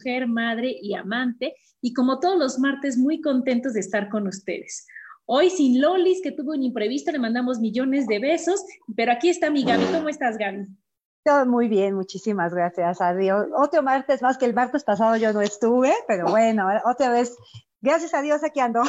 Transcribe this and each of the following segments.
mujer, madre y amante. Y como todos los martes, muy contentos de estar con ustedes. Hoy sin Lolis, que tuvo un imprevisto, le mandamos millones de besos, pero aquí está mi Gaby. ¿Cómo estás, Gaby? Todo muy bien, muchísimas gracias a Dios. Otro martes más que el martes pasado yo no estuve, pero bueno, otra vez, gracias a Dios aquí ando.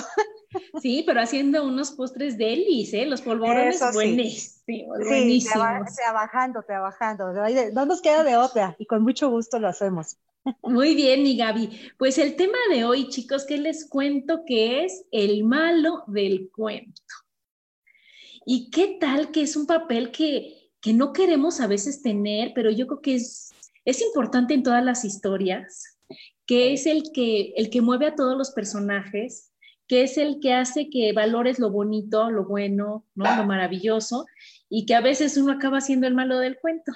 Sí, pero haciendo unos postres delis, ¿eh? Los polvorones sí. buenísimos, sí, trabajando, trabajando. No nos queda de otra y con mucho gusto lo hacemos. Muy bien, mi Gaby. Pues el tema de hoy, chicos, ¿qué les cuento que es el malo del cuento? ¿Y qué tal que es un papel que, que no queremos a veces tener, pero yo creo que es, es importante en todas las historias, que es el que, el que mueve a todos los personajes, que es el que hace que valores lo bonito, lo bueno, ¿no? lo maravilloso, y que a veces uno acaba siendo el malo del cuento.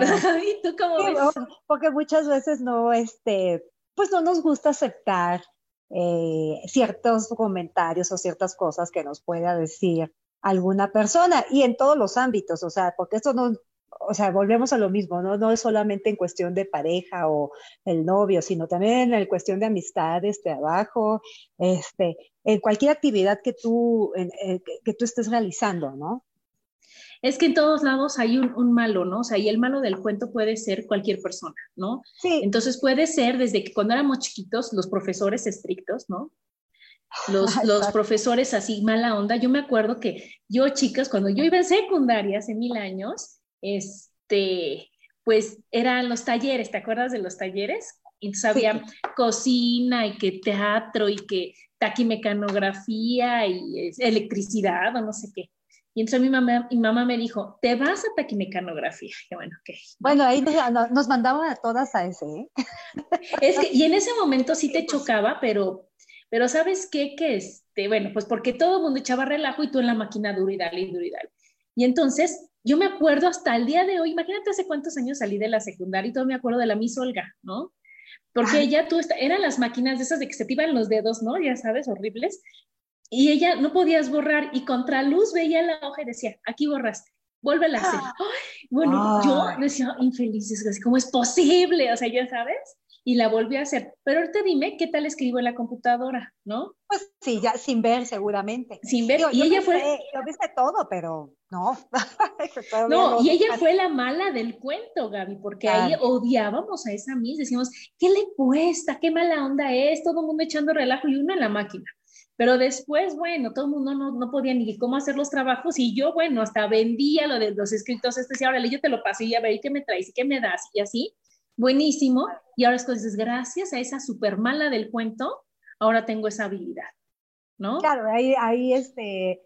¿Y tú cómo ves? Porque muchas veces no, este, pues no nos gusta aceptar eh, ciertos comentarios o ciertas cosas que nos pueda decir alguna persona y en todos los ámbitos, o sea, porque esto no, o sea, volvemos a lo mismo, ¿no? No es solamente en cuestión de pareja o el novio, sino también en cuestión de amistades, trabajo, este, en cualquier actividad que tú, que tú estés realizando, ¿no? Es que en todos lados hay un, malo, ¿no? O sea, y el malo del cuento puede ser cualquier persona, ¿no? Sí. Entonces puede ser desde que cuando éramos chiquitos, los profesores estrictos, ¿no? Los, los profesores así, mala onda. Yo me acuerdo que yo, chicas, cuando yo iba en secundaria hace mil años, este, pues eran los talleres, ¿te acuerdas de los talleres? Entonces había cocina y que teatro y que taquimecanografía y electricidad o no sé qué. Y entonces mi mamá, mi mamá me dijo, te vas a taquimecanografía. Y bueno, ok. Bueno, ahí nos, mandaban a todas a ese. ¿eh? Es que, y en ese momento sí te chocaba, pero, pero ¿sabes qué? Que este, bueno, pues porque todo el mundo echaba relajo y tú en la máquina duro y dale y duro y dale. Y entonces yo me acuerdo hasta el día de hoy, imagínate hace cuántos años salí de la secundaria y todo me acuerdo de la Miss Olga, ¿no? Porque ella, tú, eran las máquinas de esas de que se te iban los dedos, ¿no? Ya sabes, horribles y ella no podías borrar y contra luz veía la hoja y decía, aquí borraste, vuélvela a hacer. Ah. bueno, yo decía, infelices, ¿cómo es posible? O sea, ya sabes, y la volví a hacer. Pero ahorita dime, ¿qué tal escribo en la computadora? ¿No? Pues sí, ya sin ver seguramente. Sin ver, y ella fue... Yo viste todo, pero no. no, y ella fue la mala del cuento, Gaby, porque ahí odiábamos a esa Miss, decíamos, ¿qué le cuesta? ¿Qué mala onda es? Todo el mundo echando relajo y uno en la máquina. Pero después, bueno, todo el mundo no, no, podía ni cómo hacer los trabajos y yo, bueno, hasta vendía lo de los escritos, este, y ahora yo te lo paso y a ver, ¿qué me traes? ¿Y qué me das? Y así, buenísimo. Y ahora es gracias a esa super mala del cuento, ahora tengo esa habilidad, ¿no? Claro, ahí, ahí este,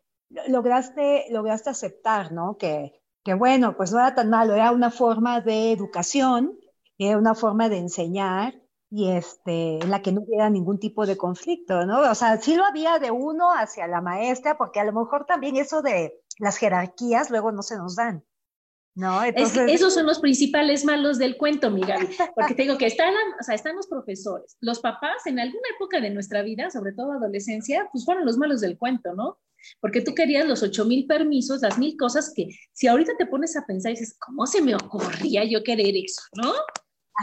lograste, lograste aceptar, ¿no? Que, que bueno, pues no era tan malo, era una forma de educación, era una forma de enseñar, y este, en la que no hubiera ningún tipo de conflicto, ¿no? O sea, sí lo había de uno hacia la maestra, porque a lo mejor también eso de las jerarquías luego no se nos dan. ¿No? Entonces... esos son los principales malos del cuento, Miguel, porque te digo que están, o sea, están los profesores, los papás en alguna época de nuestra vida, sobre todo adolescencia, pues fueron los malos del cuento, ¿no? Porque tú querías los ocho mil permisos, las mil cosas que si ahorita te pones a pensar y dices, ¿cómo se me ocurría yo querer eso, ¿no?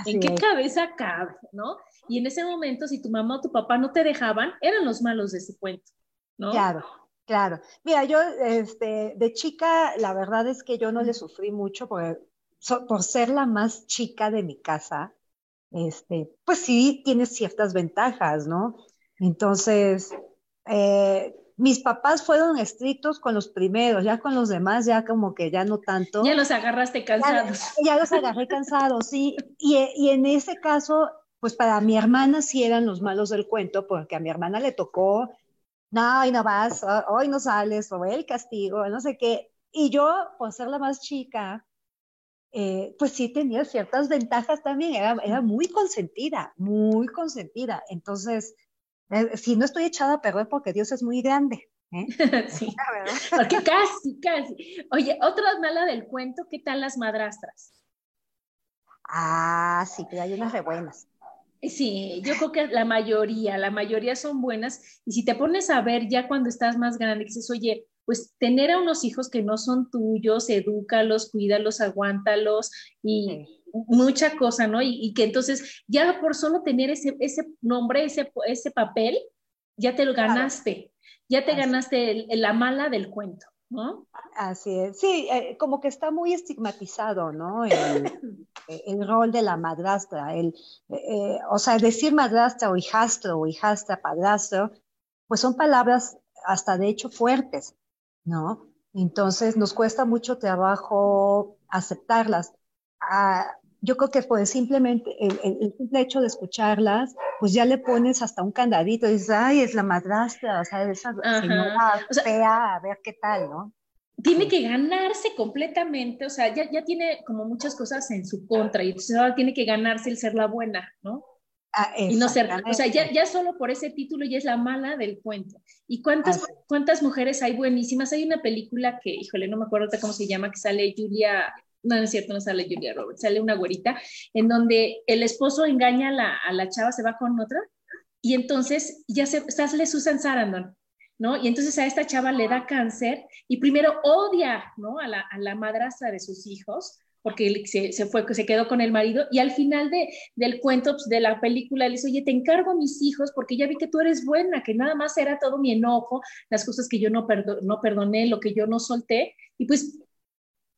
¿En qué cabeza cabe, no? Y en ese momento, si tu mamá o tu papá no te dejaban, eran los malos de ese cuento, ¿no? Claro, claro. Mira, yo este, de chica, la verdad es que yo no le sufrí mucho por, por ser la más chica de mi casa. Este, pues sí, tiene ciertas ventajas, ¿no? Entonces, eh, mis papás fueron estrictos con los primeros, ya con los demás, ya como que ya no tanto. Ya los agarraste cansados. Ya, los agarré cansados, sí. Y, y, en ese caso, pues para mi hermana sí eran los malos del cuento, porque a mi hermana le tocó, no, hoy no vas, hoy no sales, o el castigo, no sé qué. Y yo, por ser la más chica, eh, pues sí tenía ciertas ventajas también, era, era muy consentida, muy consentida. Entonces, si no estoy echada a perder porque Dios es muy grande. ¿eh? sí, porque casi, casi. Oye, otra mala del cuento, ¿qué tal las madrastras? Ah, sí, que hay unas re buenas. Sí, yo creo que la mayoría, la mayoría son buenas. Y si te pones a ver ya cuando estás más grande, dices, oye, pues tener a unos hijos que no son tuyos, edúcalos, cuídalos, aguántalos y, mucha cosa, ¿no? Y, que entonces ya por solo tener ese, ese nombre, ese, ese papel, ya te lo ganaste, ya te ganaste la mala del cuento, ¿no? Así es, sí, eh, como que está muy estigmatizado, ¿no? El, el rol de la madrastra, el, eh, o sea, decir madrastra o hijastro o hijastra, padrastro, pues son palabras hasta de hecho fuertes, ¿no? Entonces nos cuesta mucho trabajo aceptarlas. Ah, yo creo que pues simplemente el, simple hecho de escucharlas, pues ya le pones hasta un candadito, y dices, ay, es la madrastra, o sea, esa señora fea, a ver qué tal, ¿no? Tiene que ganarse completamente, o sea, ya, ya tiene como muchas cosas en su contra, y entonces ahora tiene que ganarse el ser la buena, ¿no? Ah, y no ser, o sea, ya, ya, solo por ese título ya es la mala del cuento. ¿Y cuántas, cuántas mujeres hay buenísimas? Hay una película que, híjole, no me acuerdo cómo se llama, que sale Julia no, es cierto, no sale Julia Roberts, sale una güerita, en donde el esposo engaña a la, a la chava, se va con otra, y entonces ya se, sale Susan Sarandon, ¿no? Y entonces a esta chava le da cáncer y primero odia, ¿no? A la, a la madrastra de sus hijos, porque se, se, fue, se quedó con el marido, y al final de, del cuento pues, de la película le dice, oye, te encargo a mis hijos porque ya vi que tú eres buena, que nada más era todo mi enojo, las cosas que yo no, no perdoné, lo que yo no solté, y pues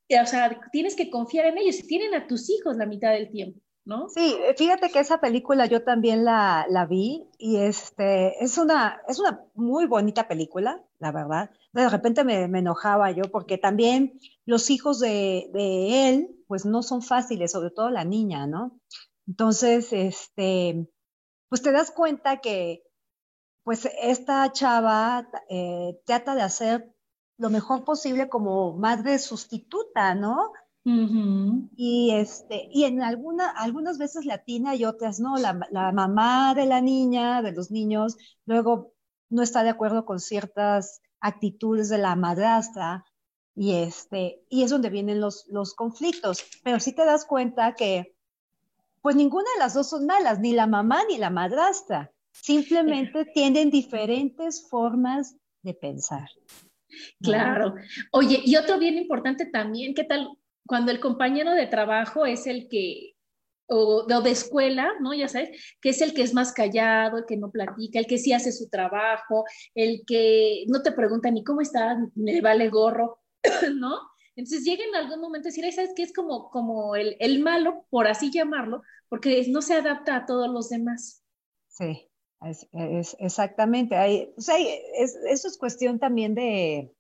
o sea, tienes que confiar en ellos, tienen a tus hijos la mitad del tiempo, ¿no? Sí, fíjate que esa película yo también la, vi y este, es, una, es una muy bonita película, la verdad. De repente me, me enojaba yo porque también los hijos de, de, él, pues no son fáciles, sobre todo la niña, ¿no? Entonces, este, pues te das cuenta que pues esta chava eh, trata de hacer lo mejor posible como madre sustituta, ¿no? Y este, y en alguna, algunas veces latina y otras no, la, la, mamá de la niña, de los niños, luego no está de acuerdo con ciertas actitudes de la madrastra, y este, y es donde vienen los, los conflictos. Pero sí te das cuenta que, pues ninguna de las dos son malas, ni la mamá ni la madrastra. Simplemente tienen diferentes formas de pensar. Claro. Oye, y otro bien importante también, ¿qué tal cuando el compañero de trabajo es el que, o, de escuela, ¿no? Ya sabes, que es el que es más callado, el que no platica, el que sí hace su trabajo, el que no te pregunta ni cómo estás, le vale gorro, ¿no? Entonces llega en algún momento a decir, ¿sabes qué? Es como, como el, el malo, por así llamarlo, porque no se adapta a todos los demás. Sí. Es, exactamente. Hay, eso es cuestión también de,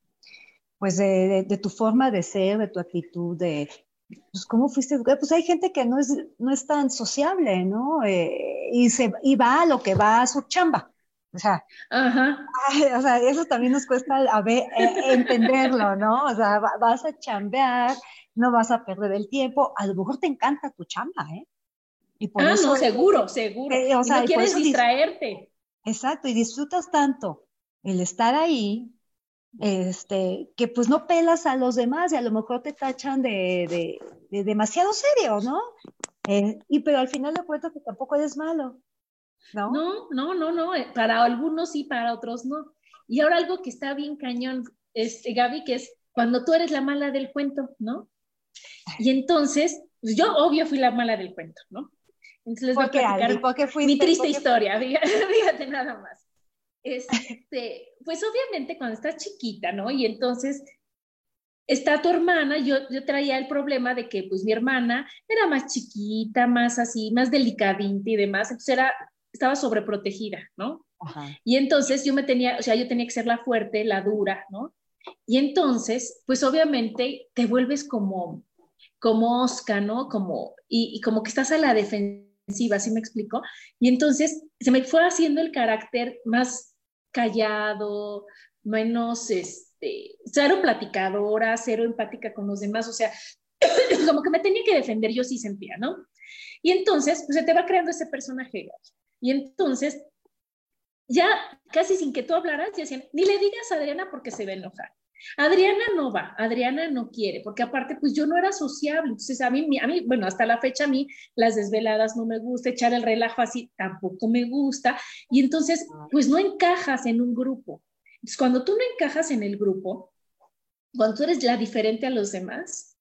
pues de, tu forma de ser, de tu actitud, de pues, cómo fuiste Pues hay gente que no es, no es tan sociable, ¿no? Eh, y, se, y va a lo que va a su chamba. O sea, o sea eso también nos cuesta a ver, eh, entenderlo, ¿no? O sea, vas a chambear, no vas a perder el tiempo. A lo mejor te encanta tu chamba, ¿eh? Y por ah, eso, no, seguro, seguro. Eh, o sea, no quieres distraerte. Exacto, y disfrutas tanto el estar ahí, este, que pues no pelas a los demás y a lo mejor te tachan de, de, demasiado serio, ¿no? Eh, y pero al final de cuentas que tampoco eres malo, ¿no? No, no, no, no, eh, para algunos sí, para otros no. Y ahora algo que está bien cañón, este, Gaby, que es cuando tú eres la mala del cuento, ¿no? Y entonces, pues yo obvio fui la mala del cuento, ¿no? Entonces les voy a platicar mi triste historia, fíjate, nada más. Este, pues obviamente cuando estás chiquita, ¿no? Y entonces está tu hermana, yo, yo traía el problema de que pues mi hermana era más chiquita, más así, más delicadita y demás, entonces era, estaba sobreprotegida, ¿no? Y entonces yo me tenía, o sea, yo tenía que ser la fuerte, la dura, ¿no? Y entonces, pues obviamente te vuelves como, como Oscar, ¿no? Como, y, y como que estás a la defensiva, ¿sí me explico? Y entonces se me fue haciendo el carácter más callado, menos, este, cero platicadora, cero empática con los demás, o sea, como que me tenía que defender, yo sí sentía, ¿no? Y entonces, pues se te va creando ese personaje. Y entonces ya casi sin que tú hablaras, decían, ni le digas a Adriana porque se va a enojar. Adriana no va, Adriana no quiere, porque aparte, pues yo no era sociable. Entonces, a mí, a mí, bueno, hasta la fecha a mí las desveladas no me gusta, echar el relajo así tampoco me gusta. Y entonces, pues no encajas en un grupo. Entonces, cuando tú no encajas en el grupo, cuando tú eres la diferente a los demás,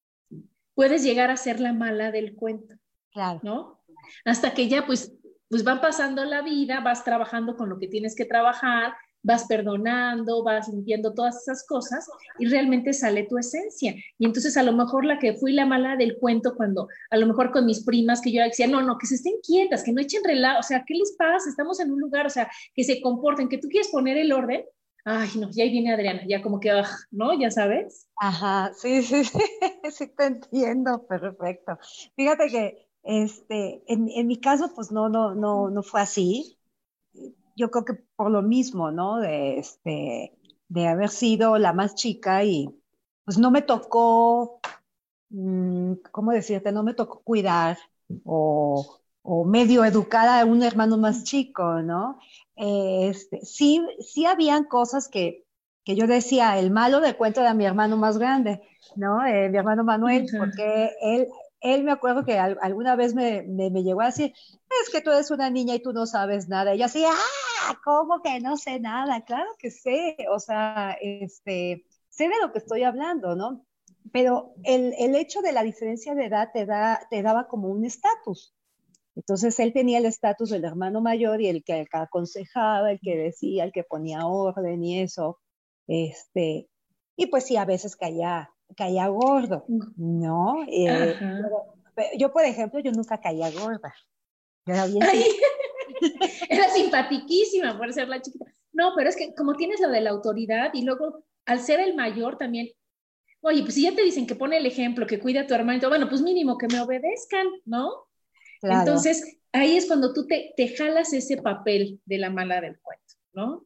puedes llegar a ser la mala del cuento. Claro. ¿No? Hasta que ya, pues, pues van pasando la vida, vas trabajando con lo que tienes que trabajar, vas perdonando, vas limpiando todas esas cosas y realmente sale tu esencia. Y entonces a lo mejor la que fui la mala del cuento cuando a lo mejor con mis primas que yo decía, no, no, que se estén quietas, que no echen relajo, o sea, ¿qué les pasa? Estamos en un lugar, o sea, que se comporten, que tú quieres poner el orden. Ay, no, ya ahí viene Adriana, ya como que, ah, ¿no? Ya sabes. Ajá, sí, sí, sí, sí te entiendo, perfecto. Fíjate que este, en, en, mi caso, pues no, no, no, no fue así. Yo creo que por lo mismo, ¿no? De, este, de haber sido la más chica y pues no me tocó, mm, ¿cómo decirte? No me tocó cuidar o, o medio educar a un hermano más chico, ¿no? Este, sí, sí habían cosas que, que yo decía, el malo del cuento era mi hermano más grande, ¿no? Eh, mi hermano Manuel, porque él, él me acuerdo que alguna vez me, me, llegó a decir, es que tú eres una niña y tú no sabes nada. Y yo así, ah, ¿cómo que no sé nada? Claro que sé, o sea, este, sé de lo que estoy hablando, ¿no? Pero el, el hecho de la diferencia de edad te, da, te daba como un estatus. Entonces él tenía el estatus del hermano mayor y el que aconsejaba, el que decía, el que ponía orden y eso. Este, y pues sí, a veces caía caía gordo, ¿no? Eh, yo, por ejemplo, yo nunca caía gorda. era bien. era simpatiquísima por ser la chiquita. No, pero es que como tienes lo de la autoridad y luego al ser el mayor también, oye, pues si ya te dicen que pone el ejemplo, que cuida a tu hermano, bueno, pues mínimo que me obedezcan, ¿no? Entonces, ahí es cuando tú te, te, jalas ese papel de la mala del cuento, ¿no?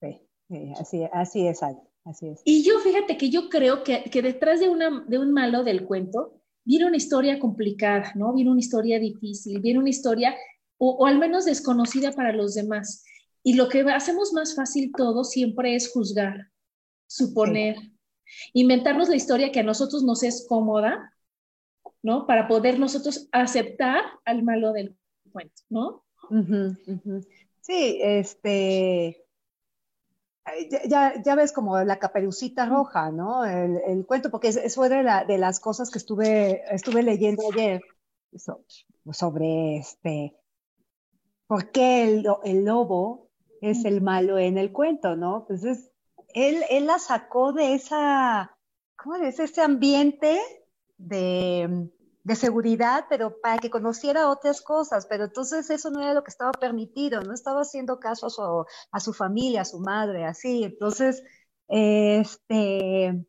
Sí, así, así es, algo. Y yo fíjate que yo creo que, que detrás de, una, de un malo del cuento viene una historia complicada, ¿no? Viene una historia difícil, viene una historia o, al menos desconocida para los demás. Y lo que hacemos más fácil todo siempre es juzgar, suponer, inventarnos la historia que a nosotros nos es cómoda, ¿no? Para poder nosotros aceptar al malo del cuento, ¿no? Sí, este, ya, ya, ves como la caperucita roja, ¿no? El, cuento, porque eso fue de, la, de, las cosas que estuve, estuve leyendo ayer sobre este, por qué el, el, lobo es el malo en el cuento, ¿no? Entonces, él, él la sacó de esa, ¿cómo es? Ese ambiente de, de seguridad, pero para que conociera otras cosas, pero entonces eso no era lo que estaba permitido, no estaba haciendo caso a su, a su familia, a su madre, así, entonces, este,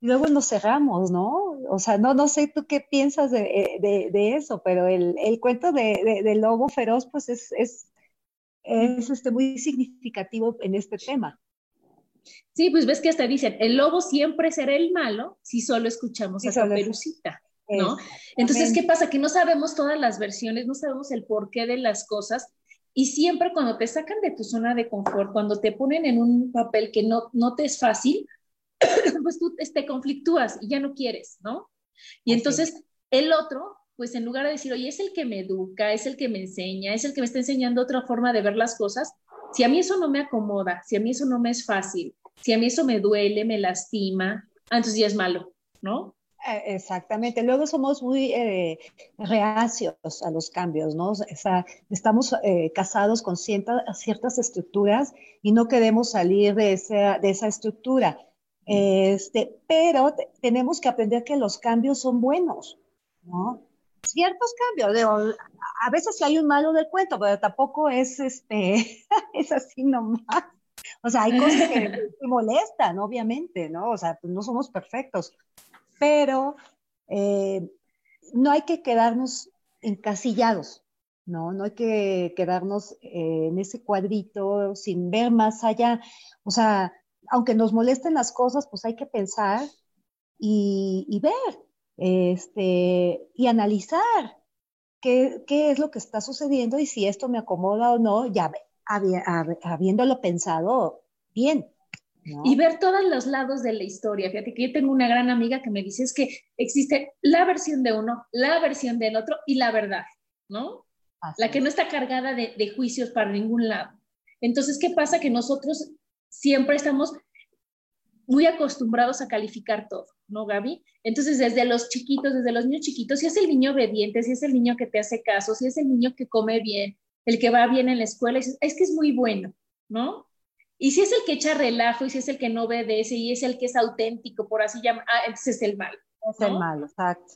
luego nos cerramos, ¿no? O sea, no, no sé tú qué piensas de, de, de eso, pero el, el cuento de, del lobo feroz, pues es, es, es este, muy significativo en este tema. Sí, pues ves que hasta dicen, el lobo siempre será el malo si solo escuchamos a esa perucita. ¿No? Entonces, ¿qué pasa? Que no sabemos todas las versiones, no sabemos el porqué de las cosas y siempre cuando te sacan de tu zona de confort, cuando te ponen en un papel que no, no te es fácil, pues tú te conflictúas y ya no quieres, ¿no? Y entonces el otro, pues en lugar de decir, oye, es el que me educa, es el que me enseña, es el que me está enseñando otra forma de ver las cosas, si a mí eso no me acomoda, si a mí eso no me es fácil, si a mí eso me duele, me lastima, ah, entonces ya es malo, ¿no? Eh, exactamente. Luego somos muy eh, reacios a los cambios, ¿no? O sea, estamos eh, casados con ciertas estructuras y no queremos salir de esa, de esa estructura. Este, pero tenemos que aprender que los cambios son buenos, ¿no? Ciertos cambios, a veces hay un malo del cuento, pero tampoco es, este, es así nomás. O sea, hay cosas que, que molestan, obviamente, ¿no? O sea, pues no somos perfectos, pero eh, no hay que quedarnos encasillados, ¿no? No hay que quedarnos eh, en ese cuadrito sin ver más allá. O sea, aunque nos molesten las cosas, pues hay que pensar y, ver, este, y analizar qué, es lo que está sucediendo y si esto me acomoda o no, ya habiéndolo pensado bien. Y ver todos los lados de la historia. Fíjate que yo tengo una gran amiga que me dice es que existe la versión de uno, la versión del otro y la verdad, ¿no? la que no está cargada de, de juicios para ningún lado. Entonces, ¿qué pasa? Que nosotros siempre estamos muy acostumbrados a calificar todo, ¿no, Gaby? Entonces, desde los chiquitos, desde los niños chiquitos, si es el niño obediente, si es el niño que te hace caso, si es el niño que come bien, el que va bien en la escuela, es que es muy bueno, ¿no? Y si es el que echa relajo y si es el que no obedece y es el que es auténtico, por así llamar, ah, entonces es el mal. Es el mal, exacto.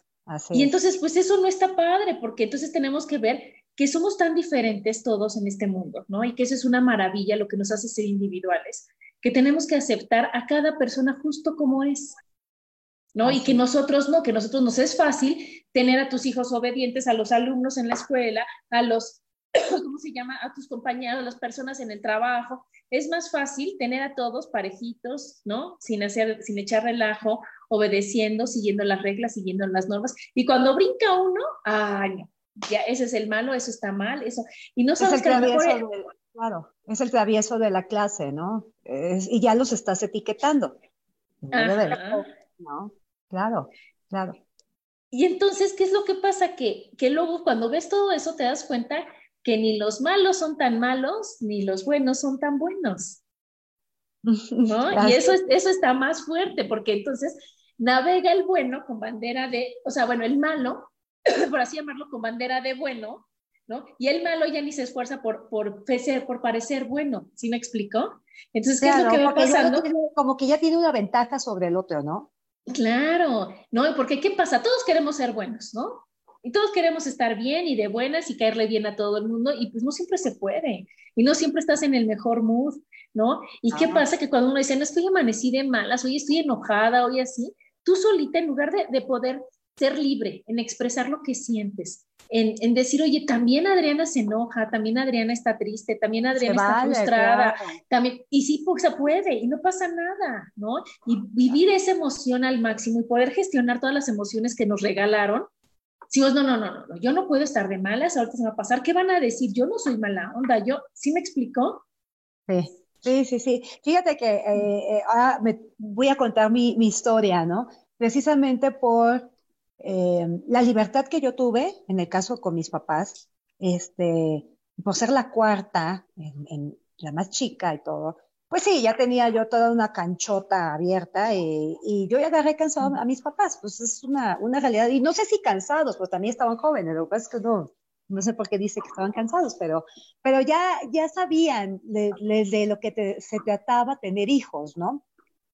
y entonces, pues eso no está padre, porque entonces tenemos que ver que somos tan diferentes todos en este mundo, ¿no? Y que eso es una maravilla, lo que nos hace ser individuales, que tenemos que aceptar a cada persona justo como es, ¿no? Y que nosotros no, que nosotros nos es fácil tener a tus hijos obedientes, a los alumnos en la escuela, a los ¿cómo se llama? A tus compañeros, a las personas en el trabajo. Es más fácil tener a todos parejitos, ¿no? Sin hacer, sin echar relajo, obedeciendo, siguiendo las reglas, siguiendo las normas. Y cuando brinca uno, ay, no, ya ese es el malo, eso está mal, eso. Y no sabes que Claro, es el travieso de la clase, ¿no? y ya los estás etiquetando. ¿no? Claro, claro. Y entonces, ¿qué es lo que pasa? Que, que luego cuando ves todo eso te das cuenta que ni los malos son tan malos, ni los buenos son tan buenos. ¿no? Y eso, eso está más fuerte, porque entonces navega el bueno con bandera de, o sea, bueno, el malo, por así llamarlo, con bandera de bueno, ¿no? Y el malo ya ni se esfuerza por, por, por parecer bueno, ¿sí me explicó? Entonces, ¿qué es lo que va pasando? como que ya tiene una ventaja sobre el otro, ¿no? Claro, ¿no? Porque ¿qué pasa? Todos queremos ser buenos, ¿no? Y todos queremos estar bien y de buenas y caerle bien a todo el mundo y pues no siempre se puede y no siempre estás en el mejor mood, ¿no? ¿Y qué pasa? Que cuando uno dice, no estoy amanecí de malas, hoy estoy enojada, hoy así, tú solita en lugar de, de poder ser libre, en expresar lo que sientes, en, en, decir, oye, también Adriana se enoja, también Adriana está triste, también Adriana está frustrada, también, y sí, pues se puede, y no pasa nada, ¿no? Y vivir esa emoción al máximo y poder gestionar todas las emociones que nos regalaron, si vos, no, no, no, no, yo no puedo estar de malas, ahorita se va a pasar, ¿qué van a decir? Yo no soy mala onda, yo, ¿sí me explicó? Sí, sí, sí, sí. Fíjate que eh, eh, ahora me voy a contar mi, historia, ¿no? Precisamente por eh, la libertad que yo tuve, en el caso con mis papás, este, por ser la cuarta, en la más chica y todo, pues sí, ya tenía yo toda una canchota abierta y, y yo ya agarré cansado a mis papás, pues es una, una realidad. Y no sé si cansados, pues también estaban jóvenes, lo que pasa es que no, no sé por qué dice que estaban cansados, pero, pero ya, ya sabían de, lo que se trataba tener hijos, ¿no?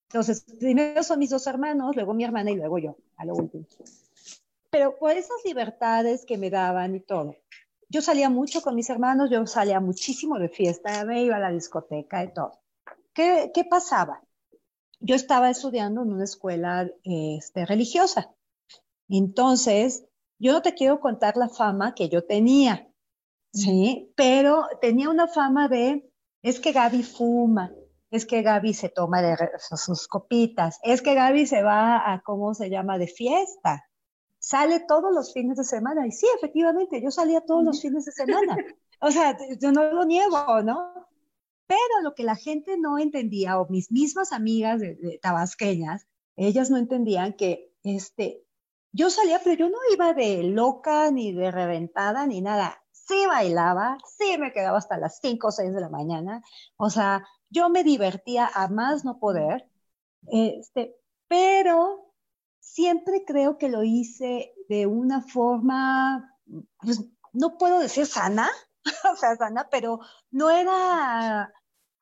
Entonces, primero son mis dos hermanos, luego mi hermana y luego yo, a lo último. Pero por esas libertades que me daban y todo, yo salía mucho con mis hermanos, yo salía muchísimo de fiesta, me iba a la discoteca y todo. ¿Qué, pasaba? Yo estaba estudiando en una escuela este, religiosa. Entonces, yo no te quiero contar la fama que yo tenía, ¿sí? Pero tenía una fama de, es que Gaby fuma, es que Gaby se toma de sus copitas, es que Gaby se va a, ¿cómo se llama?, de fiesta. Sale todos los fines de semana. Y sí, efectivamente, yo salía todos los fines de semana. O sea, yo no lo niego, ¿no? Pero lo que la gente no entendía, o mis mismas amigas de, tabasqueñas, ellas no entendían que este, yo salía, pero yo no iba de loca, ni de reventada, ni nada. Sí bailaba, sí me quedaba hasta las 5 o 6 de la mañana. O sea, yo me divertía a más no poder. Este, pero siempre creo que lo hice de una forma, pues, no puedo decir sana, o sea, sana, pero no era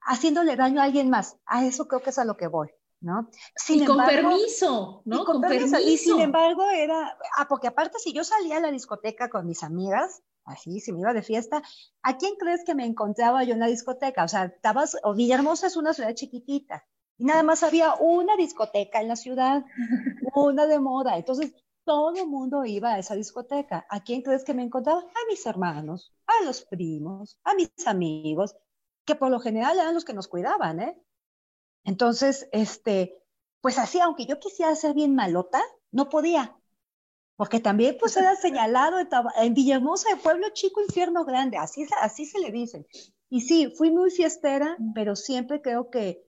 haciéndole daño a alguien más. A eso creo que es a lo que voy. ¿no? Sin y con permiso, ¿no? con, permiso. Y sin embargo era, ah, porque aparte si yo salía a la discoteca con mis amigas, así, si me iba de fiesta, ¿a quién crees que me encontraba yo en la discoteca? O sea, estabas, o Villahermosa es una ciudad chiquitita, y nada más había una discoteca en la ciudad, una de moda, entonces todo el mundo iba a esa discoteca. ¿A quién crees que me encontraba? A mis hermanos, a los primos, a mis amigos, que por lo general eran los que nos cuidaban, ¿eh? Entonces, este, pues así, aunque yo quisiera ser bien malota, no podía, porque también pues era señalado en, Villahermosa de Pueblo Chico, Infierno Grande, así, así se le dicen. Y sí, fui muy fiestera, pero siempre creo que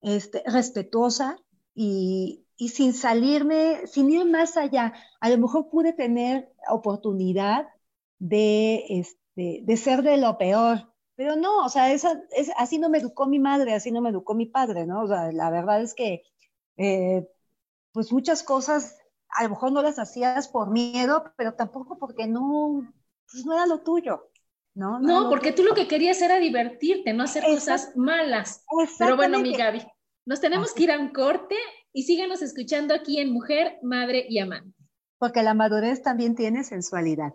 este, respetuosa y, y sin salirme, sin ir más allá. A lo mejor pude tener oportunidad de, este, de ser de lo peor, pero no, o sea, esa, es, así no me educó mi madre, así no me educó mi padre, ¿no? O sea, la verdad es que, eh, pues muchas cosas a lo mejor no las hacías por miedo, pero tampoco porque no, pues no era lo tuyo, ¿no? No, porque tú lo que querías era divertirte, no hacer cosas malas. Pero bueno, mi Gaby, nos tenemos que ir a un corte y síganos escuchando aquí en Mujer, Madre y Amante. Porque la madurez también tiene sensualidad.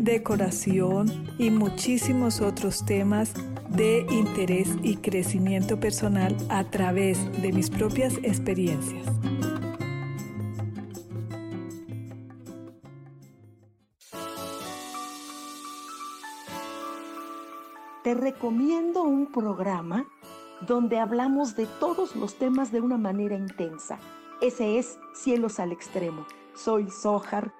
decoración y muchísimos otros temas de interés y crecimiento personal a través de mis propias experiencias. Te recomiendo un programa donde hablamos de todos los temas de una manera intensa. Ese es Cielos al Extremo. Soy Sohar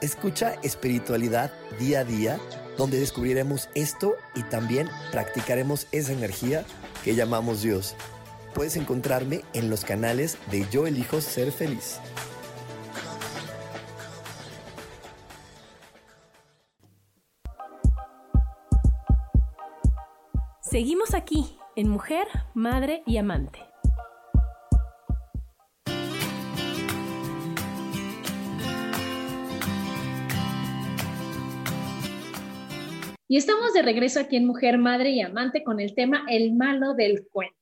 Escucha espiritualidad día a día, donde descubriremos esto y también practicaremos esa energía que llamamos Dios. Puedes encontrarme en los canales de Yo elijo ser feliz. Seguimos aquí en Mujer, Madre y Amante. Y estamos de regreso aquí en Mujer, Madre y Amante con el tema El malo del cuento.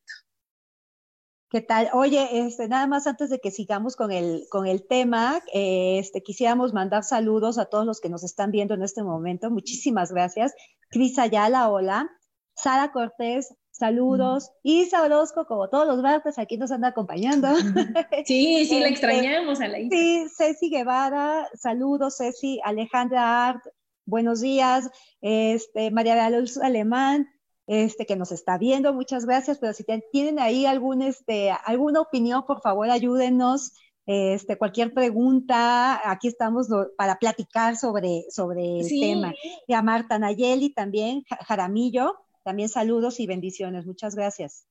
¿Qué tal? Oye, este, nada más antes de que sigamos con el, con el tema, este, quisiéramos mandar saludos a todos los que nos están viendo en este momento. Muchísimas gracias. Cris Ayala, hola. Sara Cortés, saludos. Mm. Isa Orozco, como todos los barcos, aquí nos anda acompañando. Sí, sí, la este, extrañamos a la Isa. Sí, Ceci Guevara, saludos, Ceci. Alejandra Art, buenos días, este, María de Alonso Alemán, este, que nos está viendo, muchas gracias, pero si tienen ahí algún, este, alguna opinión, por favor, ayúdenos. Este, cualquier pregunta, aquí estamos para platicar sobre, sobre el tema. Y a Marta Nayeli también, Jaramillo, también saludos y bendiciones. Muchas gracias.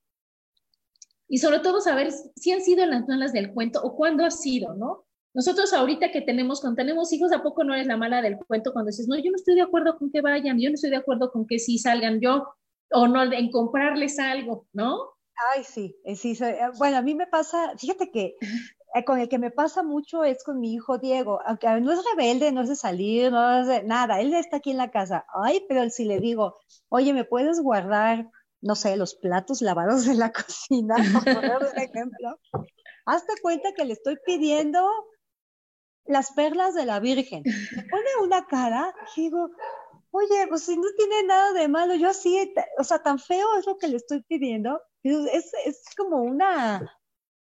Y sobre todo saber si han sido las malas del cuento o cuándo ha sido, ¿no? Nosotros ahorita que tenemos, cuando tenemos hijos, ¿a poco no eres la mala del cuento cuando dices, no, yo no estoy de acuerdo con que vayan, yo no estoy de acuerdo con que sí salgan yo, o no, en comprarles algo, ¿no? Ay, sí, eh, sí, eh, bueno, a mí me pasa, fíjate que eh, con el que me pasa mucho es con mi hijo Diego, aunque no es rebelde, no es de salir, no es de nada, él está aquí en la casa. Ay, pero si le digo, oye, ¿me puedes guardar, no sé, los platos lavados de la cocina, por ejemplo? Hazte cuenta que le estoy pidiendo las perlas de la Virgen. Me pone una cara y digo, oye, pues si no tiene nada de malo, yo así, o sea, tan feo es lo que le estoy pidiendo. Es, es como una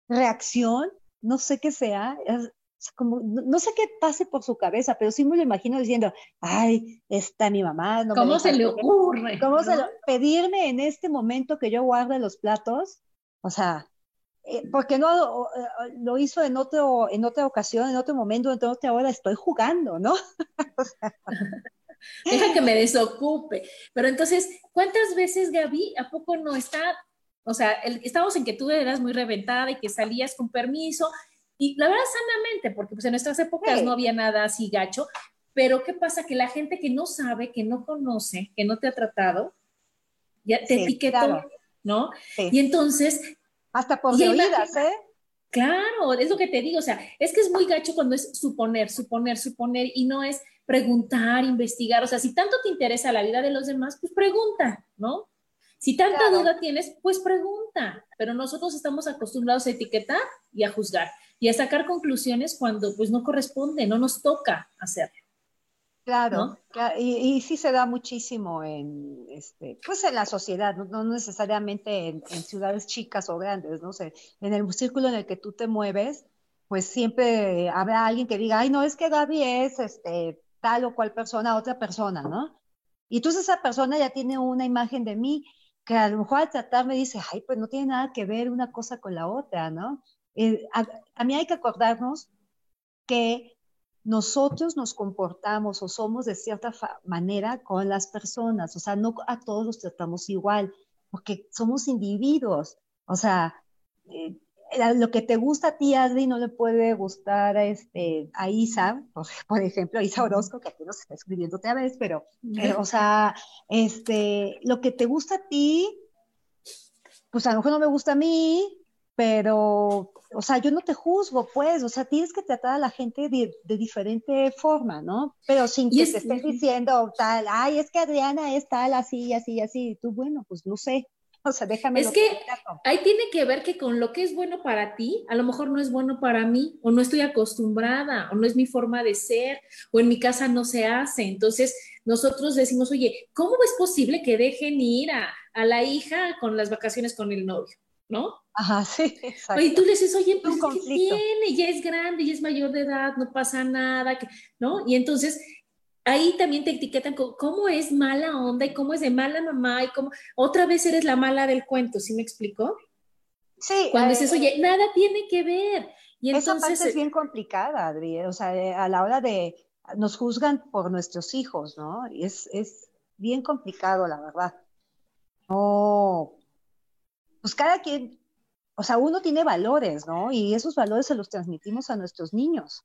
reacción no sé qué sea, como, no, sé qué pase por su cabeza, pero sí me lo imagino diciendo, ay, está mi mamá. No ¿Cómo se le ocurre? ¿Cómo se lo, pedirme en este momento que yo guarde los platos? O sea, eh, porque no eh, lo hizo en, otro, en otra ocasión, en otro momento, entonces ahora estoy jugando, ¿no? Deja que me desocupe. Pero entonces, ¿cuántas veces, Gaby, a poco no está o sea, estábamos en que tú eras muy reventada y que salías con permiso, y la verdad sanamente, porque pues en nuestras épocas no había nada así gacho, pero ¿qué pasa? Que la gente que no sabe, que no conoce, que no te ha tratado, ya te etiquetó, ¿no? Y entonces... Hasta por oídas, ¿eh? Claro, es lo que te digo, o sea, es que es muy gacho cuando es suponer, suponer, suponer, y no es preguntar, investigar, o sea, si tanto te interesa la vida de los demás, pues pregunta, ¿no? Si tanta duda tienes, pues pregunta, pero nosotros estamos acostumbrados a etiquetar y a juzgar y a sacar conclusiones cuando pues no corresponde, no nos toca hacerlo. Claro, y, sí se da muchísimo en, este, pues en la sociedad, no, necesariamente en, ciudades chicas o grandes, no sé, en el círculo en el que tú te mueves, pues siempre habrá alguien que diga, ay, no, es que Gaby es este, tal o cual persona, otra persona, ¿no? Y entonces esa persona ya tiene una imagen de mí que a lo mejor al tratarme dice, ay, pues no tiene nada que ver una cosa con la otra, ¿no? Eh, a, mí hay que acordarnos que nosotros nos comportamos o somos de cierta manera con las personas, o sea, no a todos los tratamos igual, porque somos individuos, o sea, eh, lo que te gusta a ti, Adri, no le puede gustar a, este, a Isa, por, ejemplo, a Isa Orozco, que aquí nos está escribiendo otra vez, pero, eh, o sea, este, lo que te gusta a ti, pues a lo mejor no me gusta a mí, pero, o sea, yo no te juzgo, pues, o sea, tienes que tratar a la gente de, diferente forma, ¿no? Pero sin que te estés diciendo tal, ay, es que Adriana es tal, así, así, así, y tú, bueno, pues no sé, O sea, déjame. Es que ahí tiene que ver que con lo que es bueno para ti, a lo mejor no es bueno para mí, o no estoy acostumbrada, o no es mi forma de ser, o en mi casa no se hace. Entonces, nosotros decimos, oye, ¿cómo es posible que dejen ir a, la hija con las vacaciones con el novio? ¿No? Ajá, sí, exacto. Y tú le dices, oye, pues ¿qué tiene? Ya es grande, ya es mayor de edad, no pasa nada, ¿no? Y entonces ahí también te etiquetan cómo es mala onda y cómo es de mala mamá y cómo otra vez eres la mala del cuento, ¿sí me explicó? Sí. Cuando dices, eh, oye, nada tiene que ver. Y entonces, esa parte es bien complicada, Adri, o sea, eh, a la hora de, nos juzgan por nuestros hijos, ¿no? Y es, es bien complicado, la verdad. No, pues cada quien, o sea, uno tiene valores, ¿no? Y esos valores se los transmitimos a nuestros niños.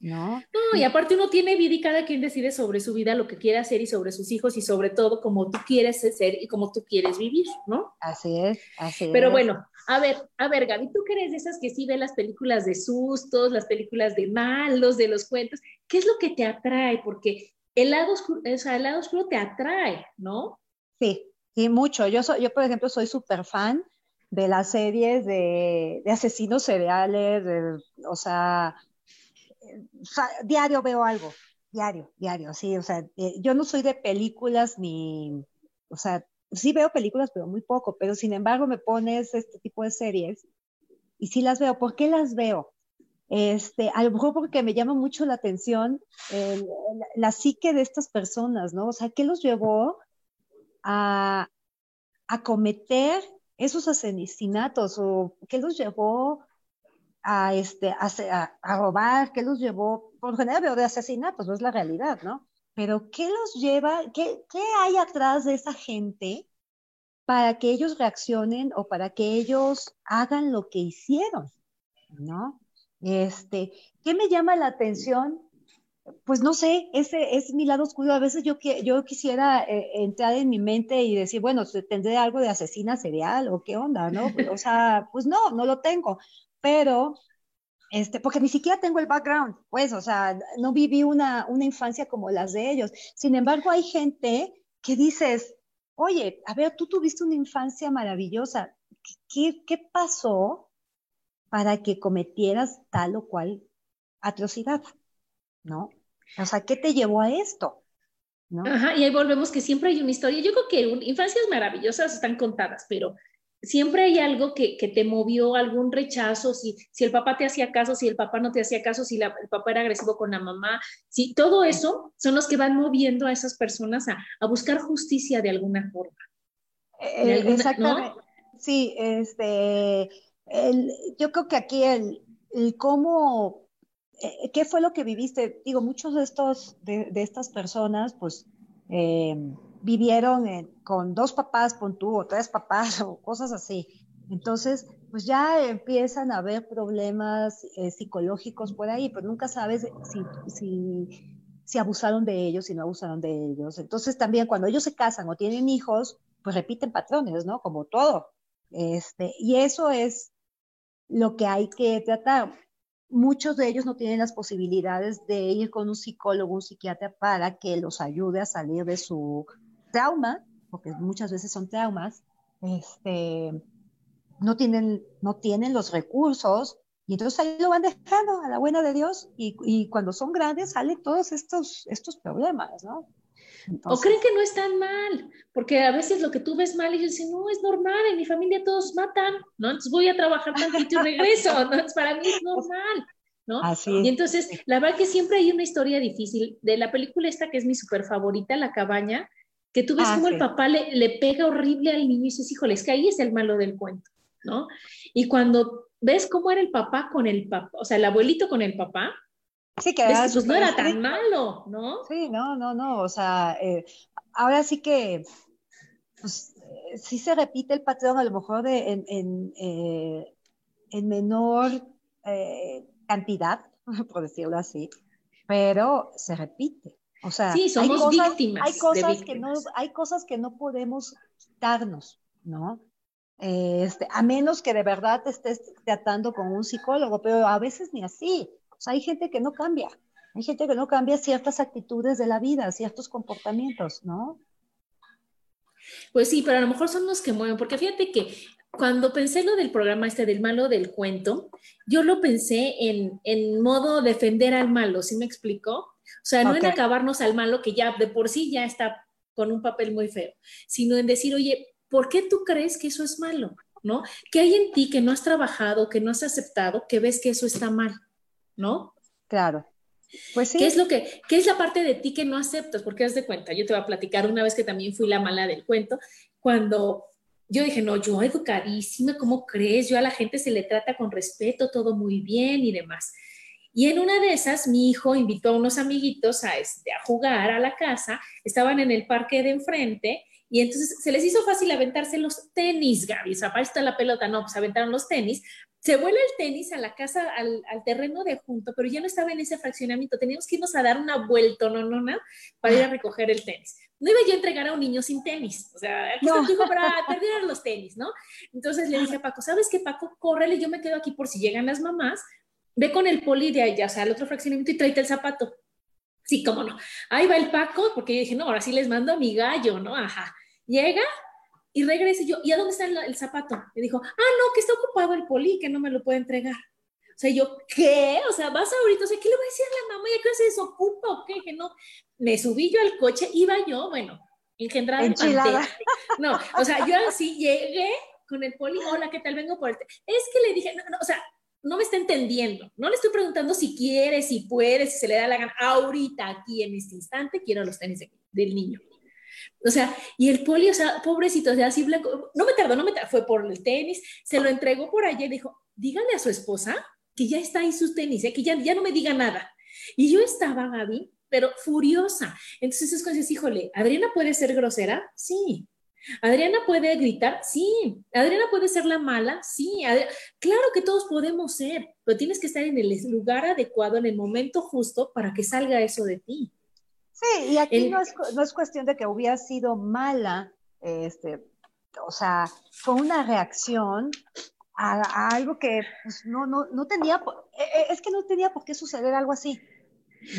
¿no? No, y aparte uno tiene vida y cada quien decide sobre su vida lo que quiere hacer y sobre sus hijos y sobre todo como tú quieres ser y como tú quieres vivir, ¿no? Así es, así es. Pero bueno, a ver, a ver, Gaby, tú que eres de esas que sí ve las películas de sustos, las películas de malos, de los cuentos, ¿qué es lo que te atrae? Porque el lado oscuro, o sea, el lado oscuro te atrae, ¿no? Sí, sí, mucho. Yo, soy, yo por ejemplo, soy súper fan de las series de, asesinos seriales, o sea, diario veo algo, diario, diario, sí, o sea, eh, yo no soy de películas ni, o sea, sí veo películas, pero muy poco, pero sin embargo me pones este tipo de series y sí las veo. ¿Por qué las veo? Este, a lo mejor porque me llama mucho la atención la psique de estas personas, ¿no? O sea, ¿qué los llevó a, a cometer esos asesinatos o qué los llevó a, este, a, robar, qué los llevó, por general veo de asesinatos, no es la realidad, ¿no? Pero ¿qué los lleva, qué, qué hay atrás de esa gente para que ellos reaccionen o para que ellos hagan lo que hicieron, ¿no? Este, ¿qué me llama la atención? Pues no sé, ese es mi lado oscuro. A veces yo, yo quisiera eh, entrar en mi mente y decir, bueno, tendré algo de asesina serial o qué onda, ¿no? O sea, pues no, no lo tengo pero Este, porque ni siquiera tengo el background, pues, o sea, no viví una, una infancia como las de ellos. Sin embargo, hay gente que dices, oye, a ver, tú tuviste una infancia maravillosa, ¿qué, qué pasó para que cometieras tal o cual atrocidad? ¿No? O sea, ¿qué te llevó a esto? ¿No? Ajá, y ahí volvemos que siempre hay una historia. Yo creo que infancias maravillosas están contadas, pero siempre hay algo que, que, te movió, algún rechazo, si, si el papá te hacía caso, si el papá no te hacía caso, si la, el papá era agresivo con la mamá, si todo eso son los que van moviendo a esas personas a, a buscar justicia de alguna forma. Eh, alguna, exactamente. ¿no? Sí, este, el, yo creo que aquí el, el cómo, eh, ¿qué fue lo que viviste? Digo, muchos de estos, de, estas personas, pues, eh, vivieron con dos papás, con tú, o tres papás, o cosas así. Entonces, pues ya empiezan a haber problemas eh, psicológicos por ahí, pero nunca sabes si, si, si, abusaron de ellos, si no abusaron de ellos. Entonces, también cuando ellos se casan o tienen hijos, pues repiten patrones, ¿no? Como todo. Este, y eso es lo que hay que tratar. Muchos de ellos no tienen las posibilidades de ir con un psicólogo, un psiquiatra para que los ayude a salir de su trauma, porque muchas veces son traumas, este, no, tienen, no tienen los recursos y entonces ahí lo van dejando a la buena de Dios y, y cuando son grandes salen todos estos, estos problemas, ¿no? Entonces, o creen que no es tan mal, porque a veces lo que tú ves mal, ellos dicen, no, es normal, en mi familia todos matan, ¿no? Entonces voy a trabajar tantito y regreso, ¿no? Entonces para mí es normal, ¿no? Así y entonces, la verdad que siempre hay una historia difícil. De la película esta que es mi súper favorita, La Cabaña, que tú ves ah, como sí. el papá le, le, pega horrible al niño y dices, híjole, es que ahí es el malo del cuento, ¿no? Y cuando ves cómo era el papá con el papá, o sea, el abuelito con el papá, sí, que, que pues no era tan malo, ¿no? Sí, no, no, no, o sea, eh, ahora sí que, pues, eh, sí se repite el patrón, a lo mejor de, en, en, eh, en menor cantidad, por decirlo así, pero se repite. O sea, sí, somos hay cosas, víctimas. Hay cosas, que no, hay cosas que no podemos quitarnos, ¿no? Este, a menos que de verdad te estés tratando con un psicólogo, pero a veces ni así. O sea, hay gente que no cambia. Hay gente que no cambia ciertas actitudes de la vida, ciertos comportamientos, ¿no? Pues sí, pero a lo mejor son los que mueven, porque fíjate que cuando pensé lo del programa este del malo del cuento, yo lo pensé en, en modo defender al malo, ¿sí me explicó? O sea, no okay. en acabarnos al malo que ya de por sí ya está con un papel muy feo, sino en decir, oye, ¿por qué tú crees que eso es malo? ¿No? ¿Qué hay en ti que no has trabajado, que no has aceptado, que ves que eso está mal? ¿No? Claro. Pues sí. ¿Qué es lo que, qué es la parte de ti que no aceptas? Porque haz de cuenta, yo te voy a platicar una vez que también fui la mala del cuento, cuando yo dije, no, yo educadísima, ¿cómo crees? Yo a la gente se le trata con respeto, todo muy bien y demás. Y en una de esas, mi hijo invitó a unos amiguitos a, este, a jugar a la casa, estaban en el parque de enfrente y entonces se les hizo fácil aventarse los tenis, Gaby, o sea, para esto la pelota, no, pues aventaron los tenis. Se vuela el tenis a la casa, al, al, terreno de junto, pero ya no estaba en ese fraccionamiento, teníamos que irnos a dar una vuelta, no, no, no, para ir a recoger el tenis. No iba yo a entregar a un niño sin tenis, o sea, aquí no. hijo para perder los tenis, ¿no? Entonces le dije a Paco, ¿sabes qué, Paco? Córrele, yo me quedo aquí por si llegan las mamás, ve con el poli de allá, o sea, al otro fraccionamiento y tráete el zapato. Sí, cómo no. Ahí va el Paco, porque yo dije, no, ahora sí les mando a mi gallo, ¿no? Ajá. Llega y regresa yo, ¿y a dónde está el, el, zapato? Me dijo, ah, no, que está ocupado el poli, que no me lo puede entregar. O sea, yo, ¿qué? O sea, vas ahorita, o sea, ¿qué le voy a decir a la mamá? ¿Ya que se desocupa o qué? Que no. Me subí yo al coche, iba yo, bueno, engendrada en pantera. No, o sea, yo así llegué con el poli, hola, ¿qué tal? Vengo por el... Es que le dije, no, no, o sea, no me está entendiendo. No le estoy preguntando si quiere, si puede, si se le da la gana. Ahorita, aquí, en este instante, quiero los tenis de, del niño. O sea, y el poli, o sea, pobrecito, o sea, así blanco, no me tardó, no me tardó, fue por el tenis, se lo entregó por allá y dijo, dígale a su esposa que ya está ahí sus tenis, ¿eh? que ya, ya no me diga nada. Y yo estaba, Gaby, pero furiosa. Entonces es cuando dices, híjole, ¿Adriana puede ser grosera? Sí. ¿Adriana puede gritar? Sí. ¿Adriana puede ser la mala? Sí. Claro que todos podemos ser, pero tienes que estar en el lugar adecuado, en el momento justo para que salga eso de ti. Sí, y aquí el... no, es, no, es, cuestión de que hubiera sido mala, este, o sea, fue una reacción a, algo que pues, no, no, no tenía, e, e, es que no tenía por qué suceder algo así.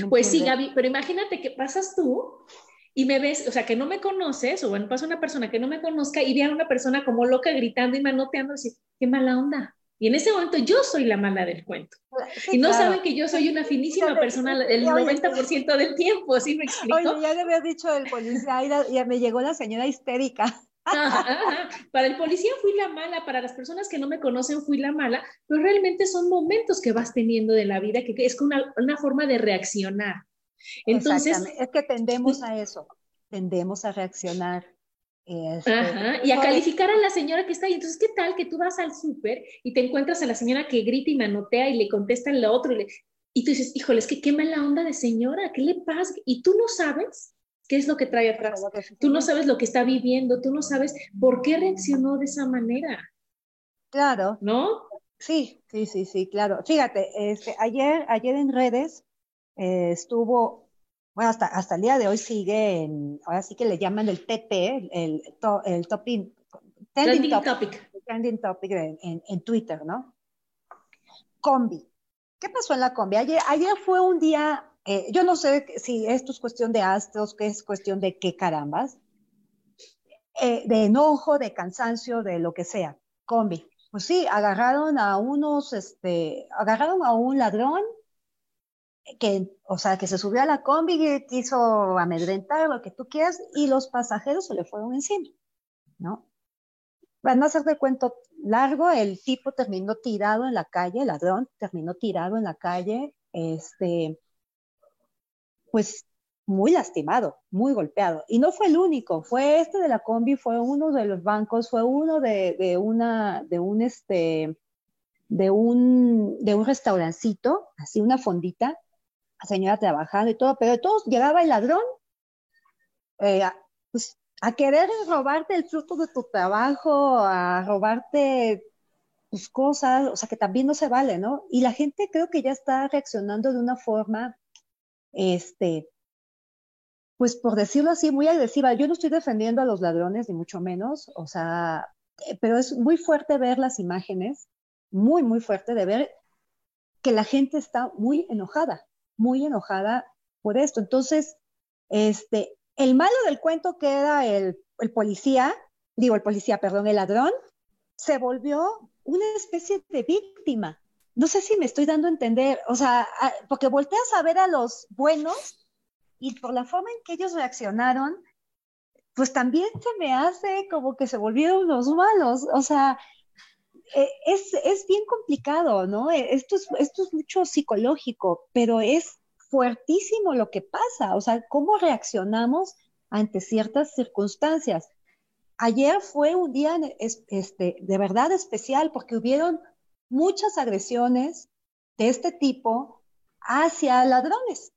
Pues sí, Gaby, pero imagínate que pasas tú y me ves, o sea, que no me conoces, o bueno, pasa una persona que no me conozca y ve a una persona como loca gritando y manoteando y dice, qué mala onda. Y en ese momento yo soy la mala del cuento. y no saben que yo soy una finísima persona el 90% del tiempo, ¿sí me explico? Oye, ya le había dicho el policía, ya me llegó la señora histérica. Para el policía fui la mala, para las personas que no me conocen fui la mala, pero realmente son momentos que vas teniendo de la vida que es una, una forma de reaccionar. Entonces, es que tendemos a eso, tendemos a reaccionar. Este, y a calificar a la señora que está ahí. Entonces, ¿qué tal que tú vas al súper y te encuentras a la señora que grita y manotea y le contesta el otro? Y, y tú dices, híjole, es que qué mala onda de señora, ¿qué le pasa? Y tú no sabes qué es lo que trae atrás. Tú no sabes lo que está viviendo, tú no sabes por qué reaccionó de esa manera. Claro. ¿No? Sí, sí, sí, sí, claro. Fíjate, este, ayer, ayer en redes eh, estuvo, bueno, hasta, hasta el día de hoy sigue en, ahora sí que le llaman el TT, el, el, topic, trending, topic, Trending topic en, en, Twitter, ¿no? Combi. ¿Qué pasó en la combi? Ayer, ayer fue un día eh, yo no sé si esto es cuestión de astros, que es cuestión de qué carambas, eh, de enojo, de cansancio, de lo que sea. Combi. Pues sí, agarraron a unos, este, agarraron a un ladrón que, o sea, que se subió a la combi y quiso amedrentar lo que tú quieras y los pasajeros se le fueron encima, ¿no? Van a hacer de cuento largo, el tipo terminó tirado en la calle, el ladrón terminó tirado en la calle, este, pues muy lastimado, muy golpeado. Y no fue el único, fue este de la combi, fue uno de los bancos, fue uno de, una, de un este, de un, de un restaurancito, así una fondita, señora trabajando y todo, pero de todos llegaba el ladrón, eh, a, pues, a querer robarte el fruto de tu trabajo, a robarte tus cosas, o sea que también no se vale, ¿no? Y la gente creo que ya está reaccionando de una forma este, pues por decirlo así, muy agresiva. Yo no estoy defendiendo a los ladrones, ni mucho menos, o sea, eh, pero es muy fuerte ver las imágenes, muy, muy fuerte de ver que la gente está muy enojada, muy enojada por esto. Entonces, este, el malo del cuento que era el, el policía, digo el policía, perdón, el ladrón, se volvió una especie de víctima no sé si me estoy dando a entender, o sea, porque volteas a ver a los buenos y por la forma en que ellos reaccionaron, pues también se me hace como que se volvieron los malos, o sea, e, es, bien complicado, ¿no? E, esto es, esto es mucho psicológico, pero es fuertísimo lo que pasa, o sea, cómo reaccionamos ante ciertas circunstancias. Ayer fue un día este, de verdad especial porque hubieron muchas agresiones de este tipo hacia ladrones.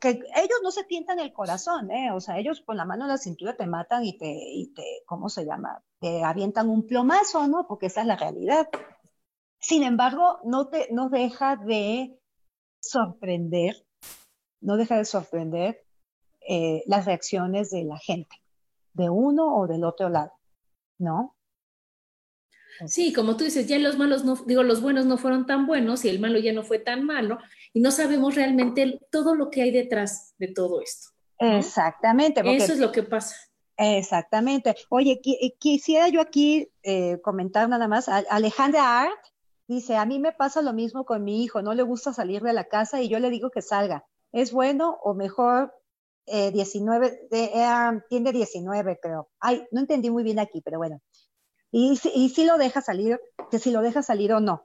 Que ellos no se tientan el corazón, ¿eh? O sea, ellos con la mano en la cintura te matan y te, y ¿cómo se llama? Te avientan un plomazo, ¿no? Porque esa es la realidad. Sin embargo, no, te, no deja de sorprender, no deja de sorprender eh, las reacciones de la gente, de uno o del otro lado, ¿no? Sí, como tú dices, ya los malos no, digo, los buenos no fueron tan buenos y el malo ya no fue tan malo y no sabemos realmente todo lo que hay detrás de todo esto. Exactamente. Eso es lo que pasa. Exactamente. Oye, eh, quisiera yo aquí eh, comentar nada más. Alejandra Art dice, a mí me pasa lo mismo con mi hijo, no le gusta salir de la casa y yo le digo que salga. ¿Es bueno o mejor 19, eh, tiene 19 creo. Ay, no entendí muy bien aquí, pero bueno. Y, si lo deja salir, que si lo deja salir o no.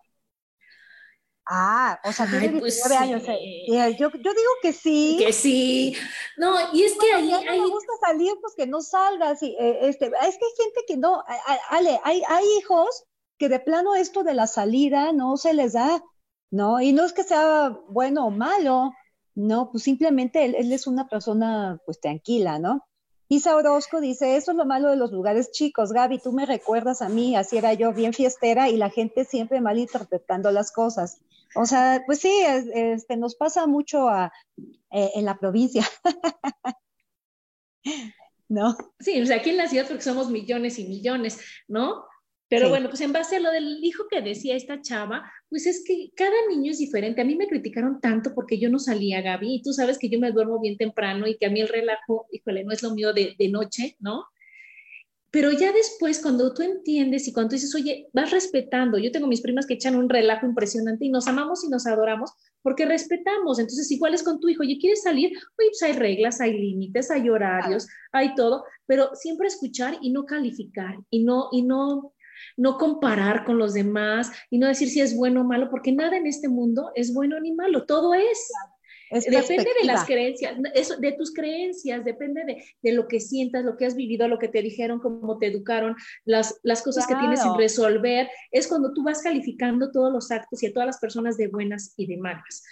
Ah, o sea, tiene 19 pues años. Eh, yo, digo que sí. Que sí. No, y es que ahí. me gusta salir, pues que no salga. Sí, eh, este, es que hay gente que no. Ale, hay, hay hijos que de plano esto de la salida no se les da, ¿no? Y no es que sea bueno o malo, no, pues simplemente él, él es una persona, pues tranquila, ¿no? Isa Orozco dice, eso es lo malo de los lugares chicos. Gaby, tú me recuerdas a mí, así era yo, bien fiestera y la gente siempre malinterpretando las cosas. O sea, pues sí, este, nos pasa mucho a, eh, en la provincia. ¿No? Sí, o aquí en la ciudad porque somos millones y millones, ¿no? Pero bueno, pues en base a lo del hijo que decía esta chava, pues es que cada niño es diferente. A mí me criticaron tanto porque yo no salía, Gaby, y tú sabes que yo me duermo bien temprano y que a mí el relajo, híjole, no es lo mío de, de noche, ¿no? Pero ya después, cuando tú entiendes y cuando tú dices, oye, vas respetando, yo tengo mis primas que echan un relajo impresionante y nos amamos y nos adoramos porque respetamos. Entonces, igual es con tu hijo, oye, ¿quieres salir? Oye, pues hay reglas, hay límites, hay horarios, hay todo, pero siempre escuchar y no calificar y no, y no, no comparar con los demás y no decir si es bueno o malo, porque nada en este mundo es bueno ni malo, todo es depende de las creencias, eso, de tus creencias, depende de, de, lo que sientas, lo que has vivido, lo que te dijeron, cómo te educaron, las, las cosas que tienes sin resolver. Es cuando tú vas calificando todos los actos y a todas las personas de buenas y de malas.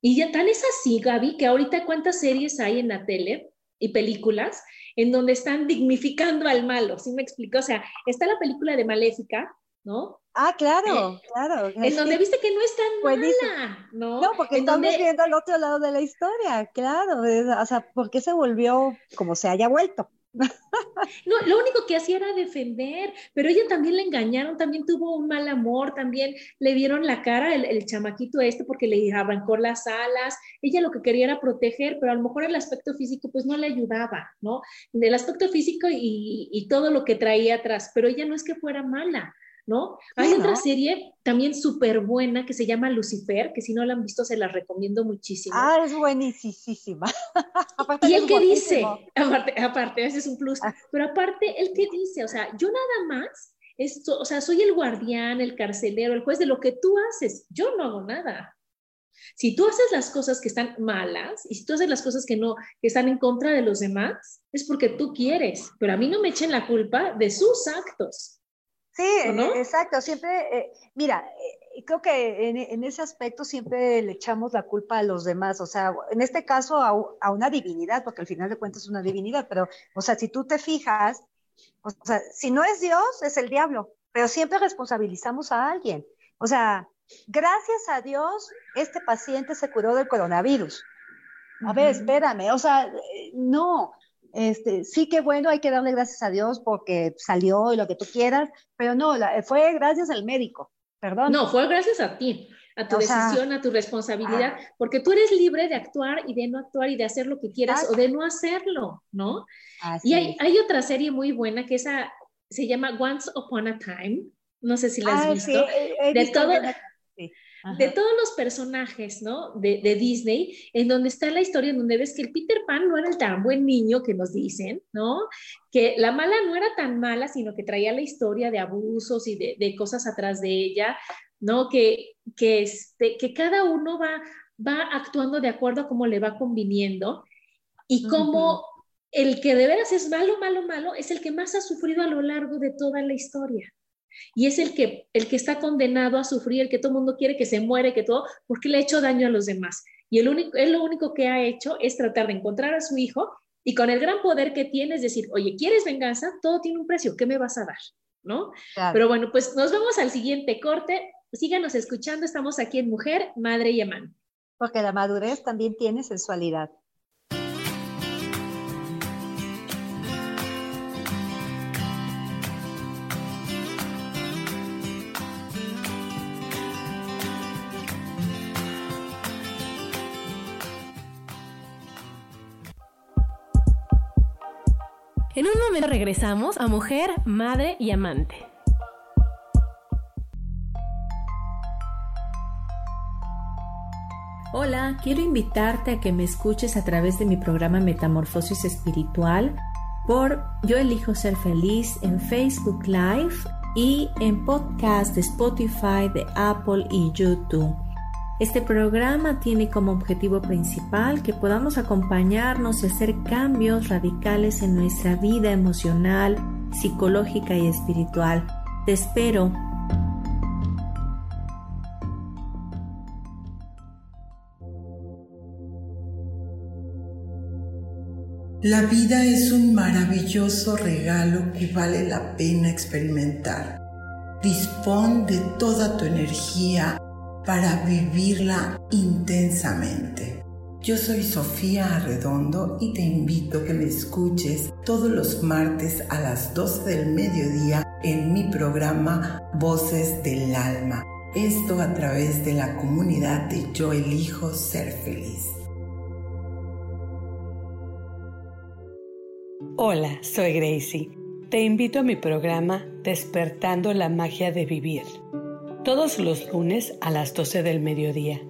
Y ya tal es así, Gaby, que ahorita cuántas series hay en la tele y películas en donde están dignificando al malo, ¿sí me explico? O sea, está la película de Maléfica, ¿no? Ah, claro, eh, claro. En donde viste que no es tan mala, ¿no? No, porque estamos viendo el otro lado de la historia, claro. o sea, ¿por qué se volvió como se haya vuelto? No, lo único que hacía era defender, pero ella también le engañaron, también tuvo un mal amor, también le vieron la cara el, chamaquito este porque le arrancó las alas, ella lo que quería era proteger, pero a lo mejor el aspecto físico pues no le ayudaba, ¿no? El aspecto físico y, y todo lo que traía atrás, pero ella no es que fuera mala, ¿no? Hay otra serie también súper buena que se llama Lucifer, que si no la han visto se la recomiendo muchísimo. Ah, es buenísima. y el que dice, aparte, aparte, ese es un plus, ah. pero aparte, el que dice, o sea, yo nada más, esto, o sea, soy el guardián, el carcelero, el juez de lo que tú haces, yo no hago nada. Si tú haces las cosas que están malas y si tú haces las cosas que no, que están en contra de los demás, es porque tú quieres, pero a mí no me echen la culpa de sus actos. Sí, e, exacto. Siempre, eh, mira, eh, creo que en, ese aspecto siempre le echamos la culpa a los demás. O sea, en este caso a, una divinidad, porque al final de cuentas es una divinidad, pero, o sea, si tú te fijas, o sea, si no es Dios, es el diablo, pero siempre responsabilizamos a alguien. O sea, gracias a Dios, este paciente se curó del coronavirus. A ver, espérame, o sea, eh, no, este, sí que bueno, hay que darle gracias a Dios porque salió y lo que tú quieras, pero no, fue gracias al médico, perdón. No, fue gracias a ti, a tu decisión, a tu responsabilidad, ah. porque tú eres libre de actuar y de no actuar y de hacer lo que quieras o de no hacerlo, ¿no? y hay, hay, otra serie muy buena que esa se llama Once Upon a Time, no sé si la has visto, de todo de todos los personajes, ¿no? De, Disney, en donde está la historia, en donde ves que el Peter Pan no era el tan buen niño que nos dicen, ¿no? Que la mala no era tan mala, sino que traía la historia de abusos y de, cosas atrás de ella, ¿no? Que, que, este, que cada uno va, va actuando de acuerdo a cómo le va conviniendo y cómo el que de veras es malo, malo, malo, es el que más ha sufrido a lo largo de toda la historia y es el que, el que está condenado a sufrir, el que todo el mundo quiere que se muere, que todo, porque le ha hecho daño a los demás. Y el único, él lo único que ha hecho es tratar de encontrar a su hijo y con el gran poder que tiene es decir, oye, ¿quieres venganza? Todo tiene un precio, ¿qué me vas a dar? ¿No? Pero bueno, pues nos vamos al siguiente corte. Síganos escuchando, estamos aquí en Mujer, Madre y Amante. Porque la madurez también tiene sensualidad. En un momento regresamos a mujer, madre y amante. Hola, quiero invitarte a que me escuches a través de mi programa Metamorfosis Espiritual por Yo elijo ser feliz en Facebook Live y en podcast de Spotify, de Apple y YouTube. Este programa tiene como objetivo principal que podamos acompañarnos y hacer cambios radicales en nuestra vida emocional, psicológica y espiritual. Te espero. La vida es un maravilloso regalo que vale la pena experimentar. Dispón de toda tu energía para vivirla intensamente. Yo soy Sofía Arredondo y te invito a que me escuches todos los martes a las 12 del mediodía en mi programa Voces del Alma. Esto a través de la comunidad de Yo elijo ser feliz. Hola, soy Gracie. Te invito a mi programa Despertando la Magia de Vivir. Todos los lunes a las 12 del mediodía.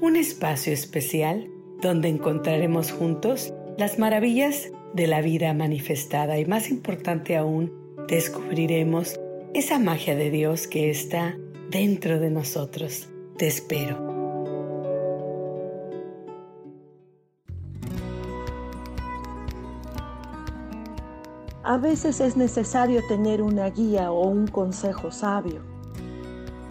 Un espacio especial donde encontraremos juntos las maravillas de la vida manifestada y más importante aún, descubriremos esa magia de Dios que está dentro de nosotros. Te espero. A veces es necesario tener una guía o un consejo sabio.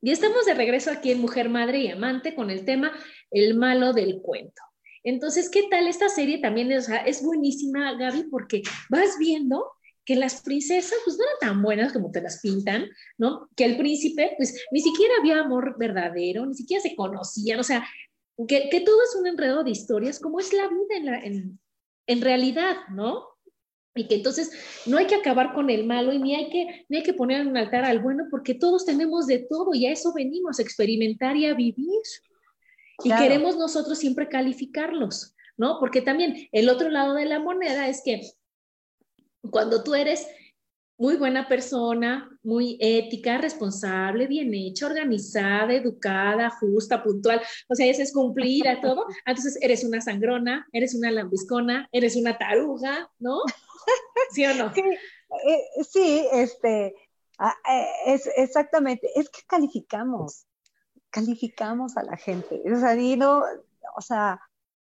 Y estamos de regreso aquí en Mujer, Madre y Amante con el tema El malo del cuento. Entonces, ¿qué tal esta serie también? O es buenísima, Gaby, porque vas viendo que las princesas pues no eran tan buenas como te las pintan, ¿no? Que el príncipe pues ni siquiera había amor verdadero, ni siquiera se conocían, o sea, que, que todo es un enredo de historias, como es la vida en, la, en, en realidad, ¿no? Y que entonces no hay que acabar con el malo y ni hay que, ni hay que poner en un altar al bueno porque todos tenemos de todo y a eso venimos, a experimentar y a vivir. Y queremos nosotros siempre calificarlos, ¿no? Porque también el otro lado de la moneda es que cuando tú eres muy buena persona, muy ética, responsable, bien hecha, organizada, educada, justa, puntual, o sea, ese es cumplir a todo, entonces eres una sangrona, eres una lambiscona, eres una taruga, ¿no? ¿Sí o no? Sí, eh, sí este, ah, eh, es exactamente, es que calificamos, calificamos a la gente, o sea, y no, o sea,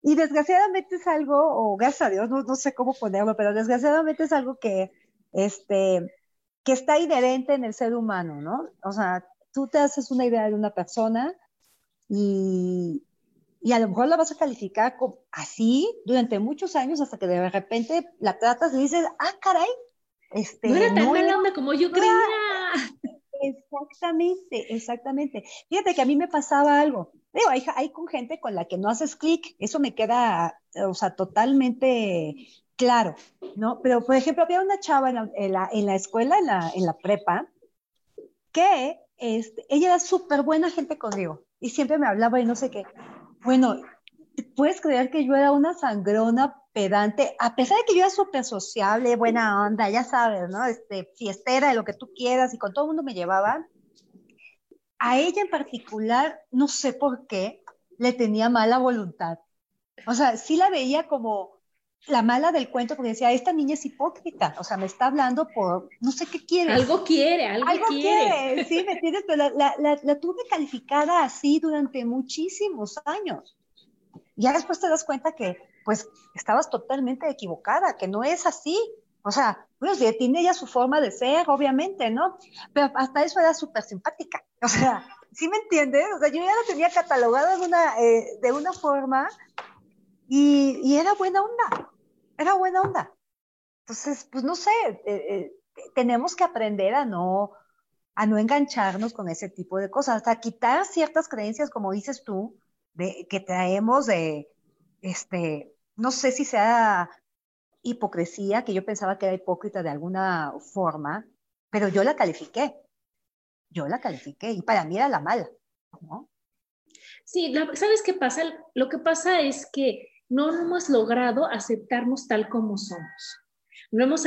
y desgraciadamente es algo, o gracias a Dios, no, no sé cómo ponerlo, pero desgraciadamente es algo que, este, que está inherente en el ser humano, ¿no? O sea, tú te haces una idea de una persona y, y a lo mejor la vas a calificar así durante muchos años hasta que de repente la tratas y dices, ah, caray, este, no era tan mala como yo creía. Exactamente, exactamente. Fíjate que a mí me pasaba algo. Digo, hay, hay con gente con la que no haces clic, eso me queda, o sea, totalmente claro, ¿no? Pero, por ejemplo, había una chava en la, en la, escuela, en la, en la prepa, que este, ella era súper buena gente conmigo y siempre me hablaba y no sé qué. Bueno, ¿puedes creer que yo era una sangrona pedante? A pesar de que yo era súper sociable, buena onda, ya sabes, ¿no? Este, fiestera, de lo que tú quieras, y con todo el mundo me llevaba. A ella en particular, no sé por qué, le tenía mala voluntad. O sea, sí la veía como la mala del cuento, porque decía, esta niña es hipócrita, o sea, me está hablando por, no sé qué quiere. Algo quiere, algo, algo quiere. Sí, ¿me entiendes? Pero la, la, la, tuve calificada así durante muchísimos años. Ya después te das cuenta que, pues, estabas totalmente equivocada, que no es así. O sea, pues, tiene ella su forma de ser, obviamente, ¿no? Pero hasta eso era súper simpática. O sea, ¿sí me entiendes? O sea, yo ya la tenía catalogada de una, eh, de una forma y, y, era buena onda, era buena onda. Entonces, pues no sé, eh, eh, tenemos que aprender a no, a no engancharnos con ese tipo de cosas, hasta quitar ciertas creencias, como dices tú, de, que traemos de, este, no sé si sea hipocresía, que yo pensaba que era hipócrita de alguna forma, pero yo la califiqué, yo la califiqué y para mí era la mala, ¿no? Sí, ¿sabes qué pasa? Lo que pasa es que no hemos logrado aceptarnos tal como somos. No hemos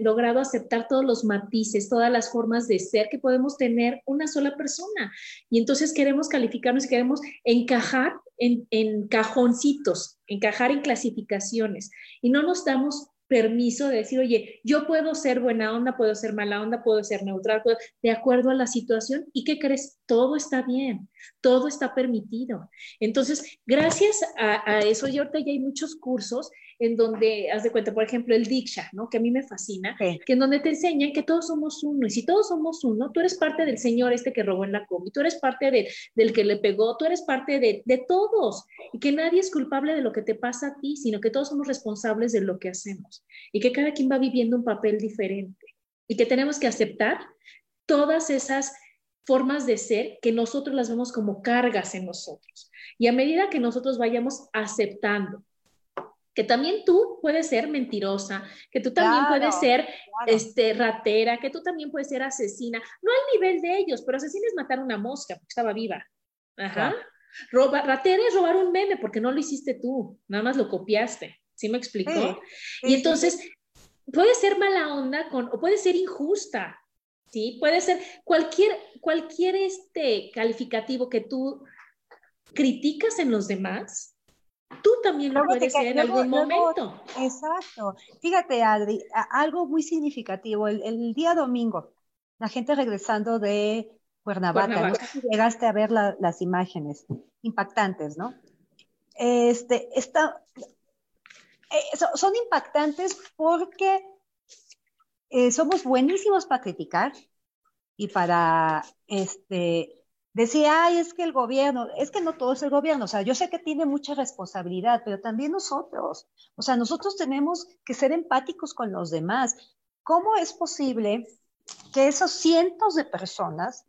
logrado aceptar todos los matices, todas las formas de ser que podemos tener una sola persona. Y entonces queremos calificarnos y queremos encajar en, en cajoncitos, encajar en clasificaciones. Y no nos damos permiso de decir, oye, yo puedo ser buena onda, puedo ser mala onda, puedo ser neutral, de acuerdo a la situación. ¿Y qué crees? Todo está bien. todo está permitido. Entonces, gracias a, eso, y ahorita ya hay muchos cursos en donde, haz de cuenta, por ejemplo, el Diksha, ¿no? Que a mí me fascina, que en donde te enseñan que todos somos uno, y si todos somos uno, tú eres parte del señor este que robó en la combi, tú eres parte del que le pegó, tú eres parte de, de todos, y que nadie es culpable de lo que te pasa a ti, sino que todos somos responsables de lo que hacemos, y que cada quien va viviendo un papel diferente, y que tenemos que aceptar todas esas formas de ser que nosotros las vemos como cargas en nosotros. Y a medida que nosotros vayamos aceptando que también tú puedes ser mentirosa, que tú también puedes ser este, ratera, que tú también puedes ser asesina, no al nivel de ellos, pero asesina es matar una mosca porque estaba viva. Ajá. ratera es robar un meme porque no lo hiciste tú, nada más lo copiaste. ¿Sí me explicó? y entonces, puede ser mala onda con, o puede ser injusta, ¿sí? Puede ser cualquier, cualquier este calificativo que tú criticas en los demás, tú también lo puedes ser en algún momento. Exacto. Fíjate, Adri, algo muy significativo. El, día domingo, la gente regresando de Cuernavaca, no sé si llegaste a ver las imágenes impactantes, ¿no? Este, está, eh, son impactantes porque eh, somos buenísimos para criticar y para este, decir, ay, es que el gobierno, es que no todo es el gobierno, o sea, yo sé que tiene mucha responsabilidad, pero también nosotros, o sea, nosotros tenemos que ser empáticos con los demás. ¿Cómo es posible que esos cientos de personas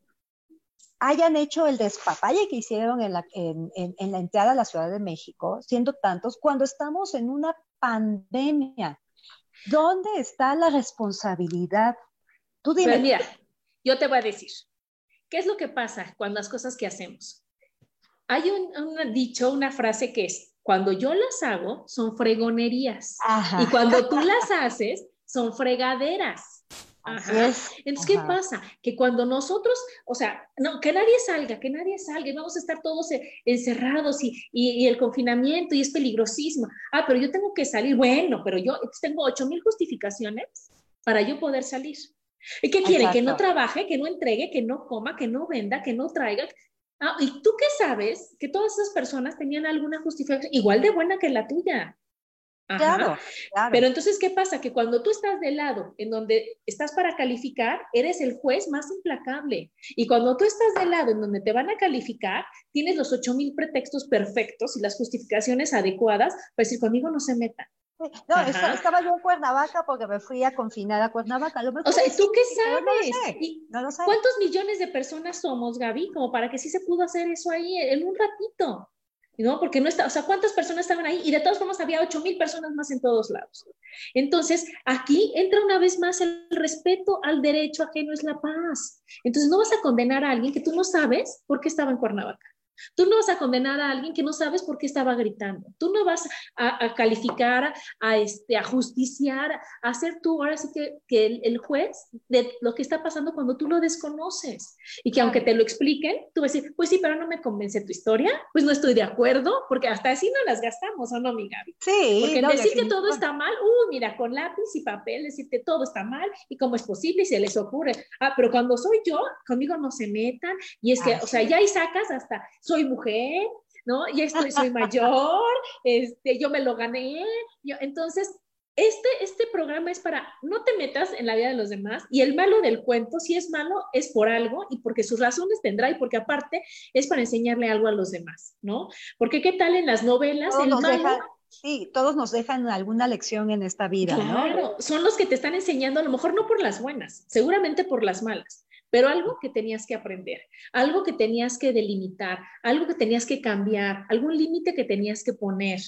hayan hecho el despapalle que hicieron en la, en, en la entrada a la Ciudad de México, siendo tantos, cuando estamos en una pandemia? ¿Dónde está la responsabilidad? Tú dime. Pues mira, yo te voy a decir, ¿qué es lo que pasa cuando las cosas que hacemos? Hay un, dicho, una frase que es, cuando yo las hago, son fregonerías. Y cuando tú las haces, son fregaderas. Entonces, ¿qué pasa? Que cuando nosotros, o sea, no, que nadie salga, que nadie salga, y vamos a estar todos e, encerrados y, y, el confinamiento y es peligrosísimo. Ah, pero yo tengo que salir. Bueno, pero yo tengo ocho mil justificaciones para yo poder salir. ¿Y qué quiere? Que no trabaje, que no entregue, que no coma, que no venda, que no traiga. Ah, ¿Y tú qué sabes? Que todas esas personas tenían alguna justificación igual de buena que la tuya. Claro, Pero entonces, ¿qué pasa? Que cuando tú estás del lado en donde estás para calificar, eres el juez más implacable. Y cuando tú estás del lado en donde te van a calificar, tienes los ocho mil pretextos perfectos y las justificaciones adecuadas para decir, conmigo no se metan. No, estaba yo en Cuernavaca porque me fui a confinar a Cuernavaca. o sea, ¿tú qué sabes? ¿Cuántos millones de personas somos, Gaby? Como para que sí se pudo hacer eso ahí en un ratito. ¿no? Porque no está, o sea, ¿cuántas personas estaban ahí? Y de todas formas había 8 mil personas más en todos lados. Entonces, aquí entra una vez más el respeto al derecho ajeno es la paz. Entonces, no vas a condenar a alguien que tú no sabes por qué estaba en Cuernavaca. Tú no vas a condenar a alguien que no sabes por qué estaba gritando. Tú no vas a, calificar, a, este, a justiciar, a hacer tú ahora sí que, que el, juez de lo que está pasando cuando tú lo desconoces. Y que aunque te lo expliquen, tú vas a decir, pues sí, pero no me convence tu historia, pues no estoy de acuerdo, porque hasta así no las gastamos, ¿o no, mi Gaby? Sí. Porque decir que todo está mal, uh, mira, con lápiz y papel, decirte todo está mal y cómo es posible y se les ocurre. Ah, pero cuando soy yo, conmigo no se metan y es que, o sea, ya ahí sacas hasta soy mujer, ¿no? Ya estoy, soy mayor, este, yo me lo gané. Yo, entonces, este, este programa es para, no te metas en la vida de los demás y el malo del cuento, si es malo, es por algo y porque sus razones tendrá y porque aparte es para enseñarle algo a los demás, ¿no? Porque qué tal en las novelas, el malo... sí, todos nos dejan alguna lección en esta vida, claro, son los que te están enseñando, a lo mejor no por las buenas, seguramente por las malas pero algo que tenías que aprender, algo que tenías que delimitar, algo que tenías que cambiar, algún límite que tenías que poner,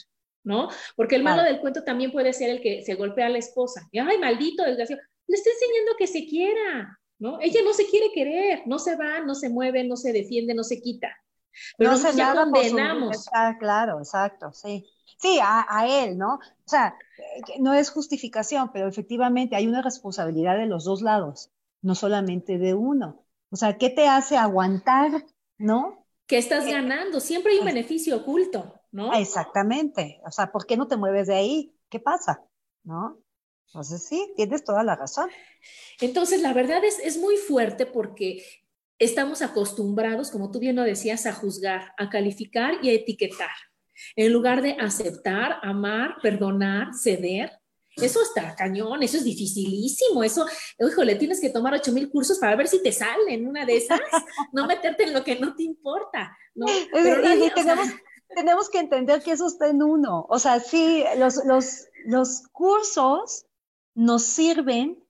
¿no? Porque el malo del cuento también puede ser el que se golpea a la esposa. Y, ay, maldito, desgraciado. Le está enseñando que se quiera, ¿no? Ella no se quiere querer, no se va, no se mueve, no se defiende, no se quita. Pero no ya condenamos. claro, exacto, sí. Sí, a, a, él, ¿no? O sea, no es justificación, pero efectivamente hay una responsabilidad de los dos lados no solamente de uno. O sea, ¿qué te hace aguantar, no? Que estás eh, ganando, siempre hay un beneficio oculto, ¿no? Exactamente. O sea, ¿por qué no te mueves de ahí? ¿Qué pasa? ¿No? Entonces sí, tienes toda la razón. Entonces, la verdad es, es muy fuerte porque estamos acostumbrados, como tú bien lo decías, a juzgar, a calificar y a etiquetar. En lugar de aceptar, amar, perdonar, ceder, eso está cañón, eso es dificilísimo, eso, híjole, tienes que tomar ocho mil cursos para ver si te sale en una de esas, no meterte en lo que no te importa, ¿no? Pero tenemos, que entender que eso está en uno, o sea, sí, los, los, los cursos nos sirven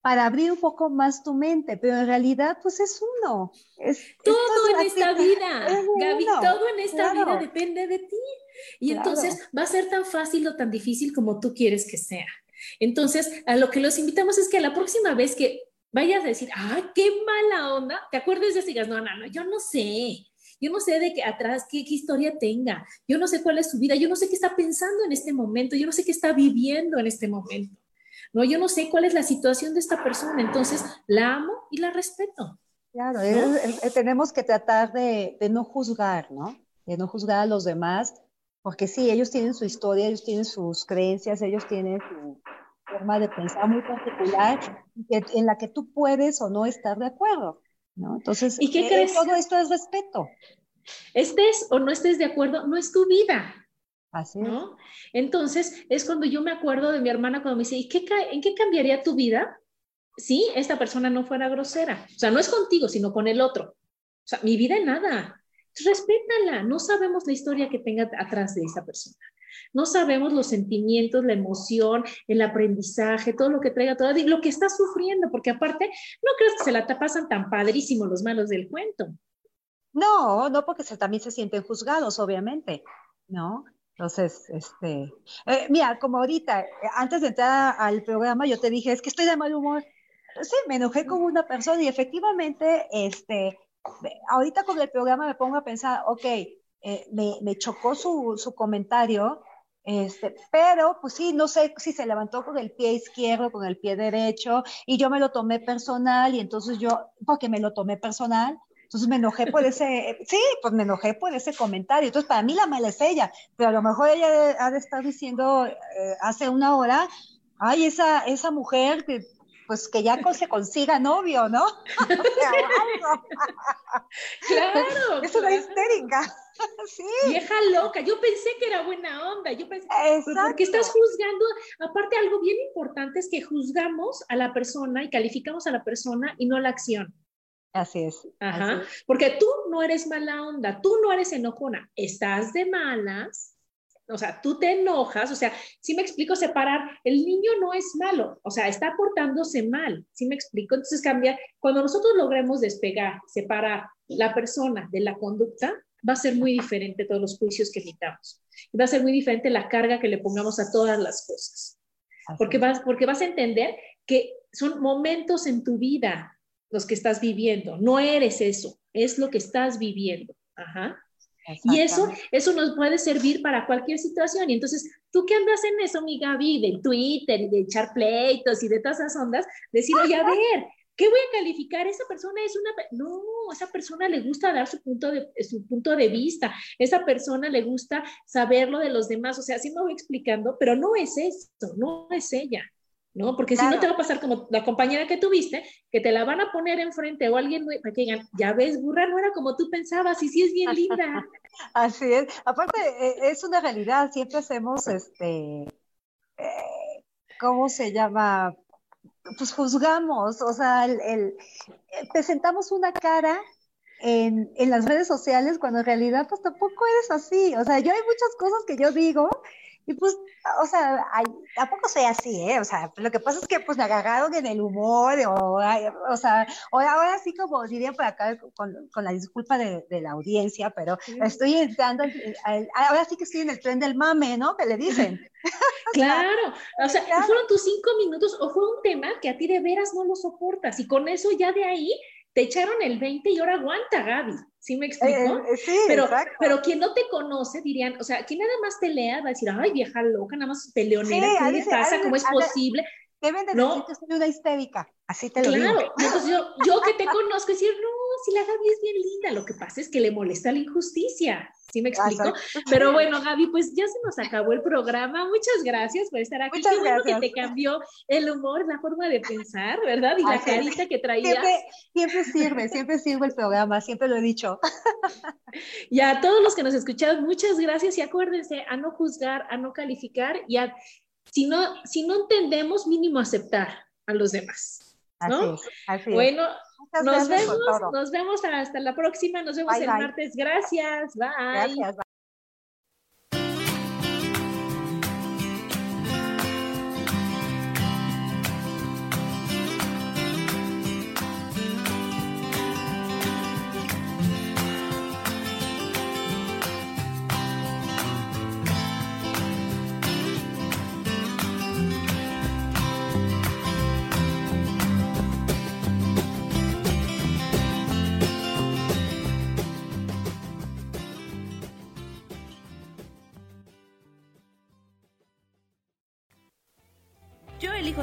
para abrir un poco más tu mente, pero en realidad pues es uno. Es, todo en esta vida, Gaby, todo en esta vida depende de ti. Y entonces va a ser tan fácil o tan difícil como tú quieres que sea. Entonces, a lo que los invitamos es que la próxima vez que vayas a decir, ¡ay, qué mala onda! ¿Te acuerdes de eso y digas, no, no, no, yo no sé. Yo no sé de qué atrás, qué, qué, historia tenga. Yo no sé cuál es su vida. Yo no sé qué está pensando en este momento. Yo no sé qué está viviendo en este momento. No, yo no sé cuál es la situación de esta persona. Entonces, la amo y la respeto. Claro, tenemos que tratar de, de no juzgar, ¿no? De no juzgar a los demás porque sí, ellos tienen su historia, ellos tienen sus creencias, ellos tienen su forma de pensar muy particular en la que tú puedes o no estar de acuerdo, ¿no? Entonces, ¿Y qué eh, crees? todo esto es respeto. Estés o no estés de acuerdo, no es tu vida. Así ¿no? Entonces, es cuando yo me acuerdo de mi hermana cuando me dice, ¿y qué, en qué cambiaría tu vida si esta persona no fuera grosera? O sea, no es contigo, sino con el otro. O sea, mi vida en nada respétala. No sabemos la historia que tenga atrás de esa persona. No sabemos los sentimientos, la emoción, el aprendizaje, todo lo que traiga, todo lo que está sufriendo, porque aparte, no crees que se la pasan tan padrísimo los malos del cuento. No, no, porque también se sienten juzgados, obviamente, ¿no? Entonces, este, eh, mira, como ahorita, antes de entrar al programa, yo te dije, es que estoy de mal humor. Sí, me enojé con una persona y efectivamente, este, ahorita con el programa me pongo a pensar, ok, eh, me, chocó su, su comentario, este, pero pues sí, no sé si se levantó con el pie izquierdo, con el pie derecho, y yo me lo tomé personal, y entonces yo, porque me lo tomé personal, entonces me enojé por ese, sí, pues me enojé por ese comentario. Entonces para mí la mala es ella, pero a lo mejor ella ha de estar diciendo eh, hace una hora, ay, esa, esa mujer que pues que ya se consiga novio, ¿no? claro. Es una histérica. Sí. Vieja loca, yo pensé que era buena onda, yo pensé, pues, porque estás juzgando, aparte algo bien importante es que juzgamos a la persona y calificamos a la persona y no la acción. Así es. Ajá, porque tú no eres mala onda, tú no eres enojona, estás de malas o sea, tú te enojas, o sea, si me explico separar, el niño no es malo, o sea, está portándose mal, si me explico? Entonces cambia, cuando nosotros logremos despegar, separar la persona de la conducta, va a ser muy diferente todos los juicios que emitamos. Va a ser muy diferente la carga que le pongamos a todas las cosas. Porque vas, porque vas a entender que son momentos en tu vida los que estás viviendo. No eres eso, es lo que estás viviendo. Ajá. Y eso, eso nos puede servir para cualquier situación. Y entonces, tú qué andas en eso, mi Gaby, del Twitter y de echar pleitos y de todas esas ondas, decir, oye, a ver, ¿qué voy a calificar? Esa persona es una... No, esa persona le gusta dar su punto de, su punto de vista, esa persona le gusta saber lo de los demás, o sea, así me voy explicando, pero no es eso, no es ella. ¿No? Porque si no te va a pasar como la compañera que tuviste, que te la van a poner enfrente o alguien para que digan, ya ves, burra, no era como tú pensabas y sí es bien linda. Así es. Aparte, e, es una realidad, siempre hacemos, este, eh, ¿cómo se llama? Pues juzgamos, o sea, el, el eh, presentamos una cara en, en, las redes sociales cuando en realidad pues tampoco eres así. O sea, yo hay muchas cosas que yo digo y pues, o sea, tampoco soy así, ¿eh? O sea, lo que pasa es que pues me agarraron en el humor, o, o sea, ahora sí como diría por acá con, con la disculpa de, de, la audiencia, pero estoy entrando, ahora sí que estoy en el tren del mame, ¿no? Que le dicen. claro, o sea, fueron tus cinco minutos o fue un tema que a ti de veras no lo soportas y con eso ya de ahí te echaron el 20 y ahora aguanta, Gaby. ¿Sí me explico? Eh, eh, sí, pero, exacto. pero quien no te conoce dirían, o sea, quien nada más te lea va a decir, ay, vieja loca, nada más peleonera, ¿qué le pasa? ¿Cómo es posible? Deben de decir que soy una histérica, así te lo claro. digo. Claro, entonces yo, yo que te conozco, decir, no, si la Gaby es bien linda, lo que pasa es que le molesta la injusticia. ¿Sí me explico? Pero bueno, Gaby, pues ya se nos acabó el programa. Muchas gracias por estar aquí. Muchas Qué bueno gracias. que te cambió el humor, la forma de pensar, ¿verdad? Y la carita que traías. Siempre, siempre sirve, siempre sirve el programa, siempre lo he dicho. Y a todos los que nos escucharon, muchas gracias y acuérdense a no juzgar, a no calificar y a, si no, si no entendemos, mínimo aceptar a los demás. ¿no? así. Bueno, nos vemos, nos vemos hasta la próxima, nos vemos Bye, el bye. martes. Gracias, bye. Gracias. bye.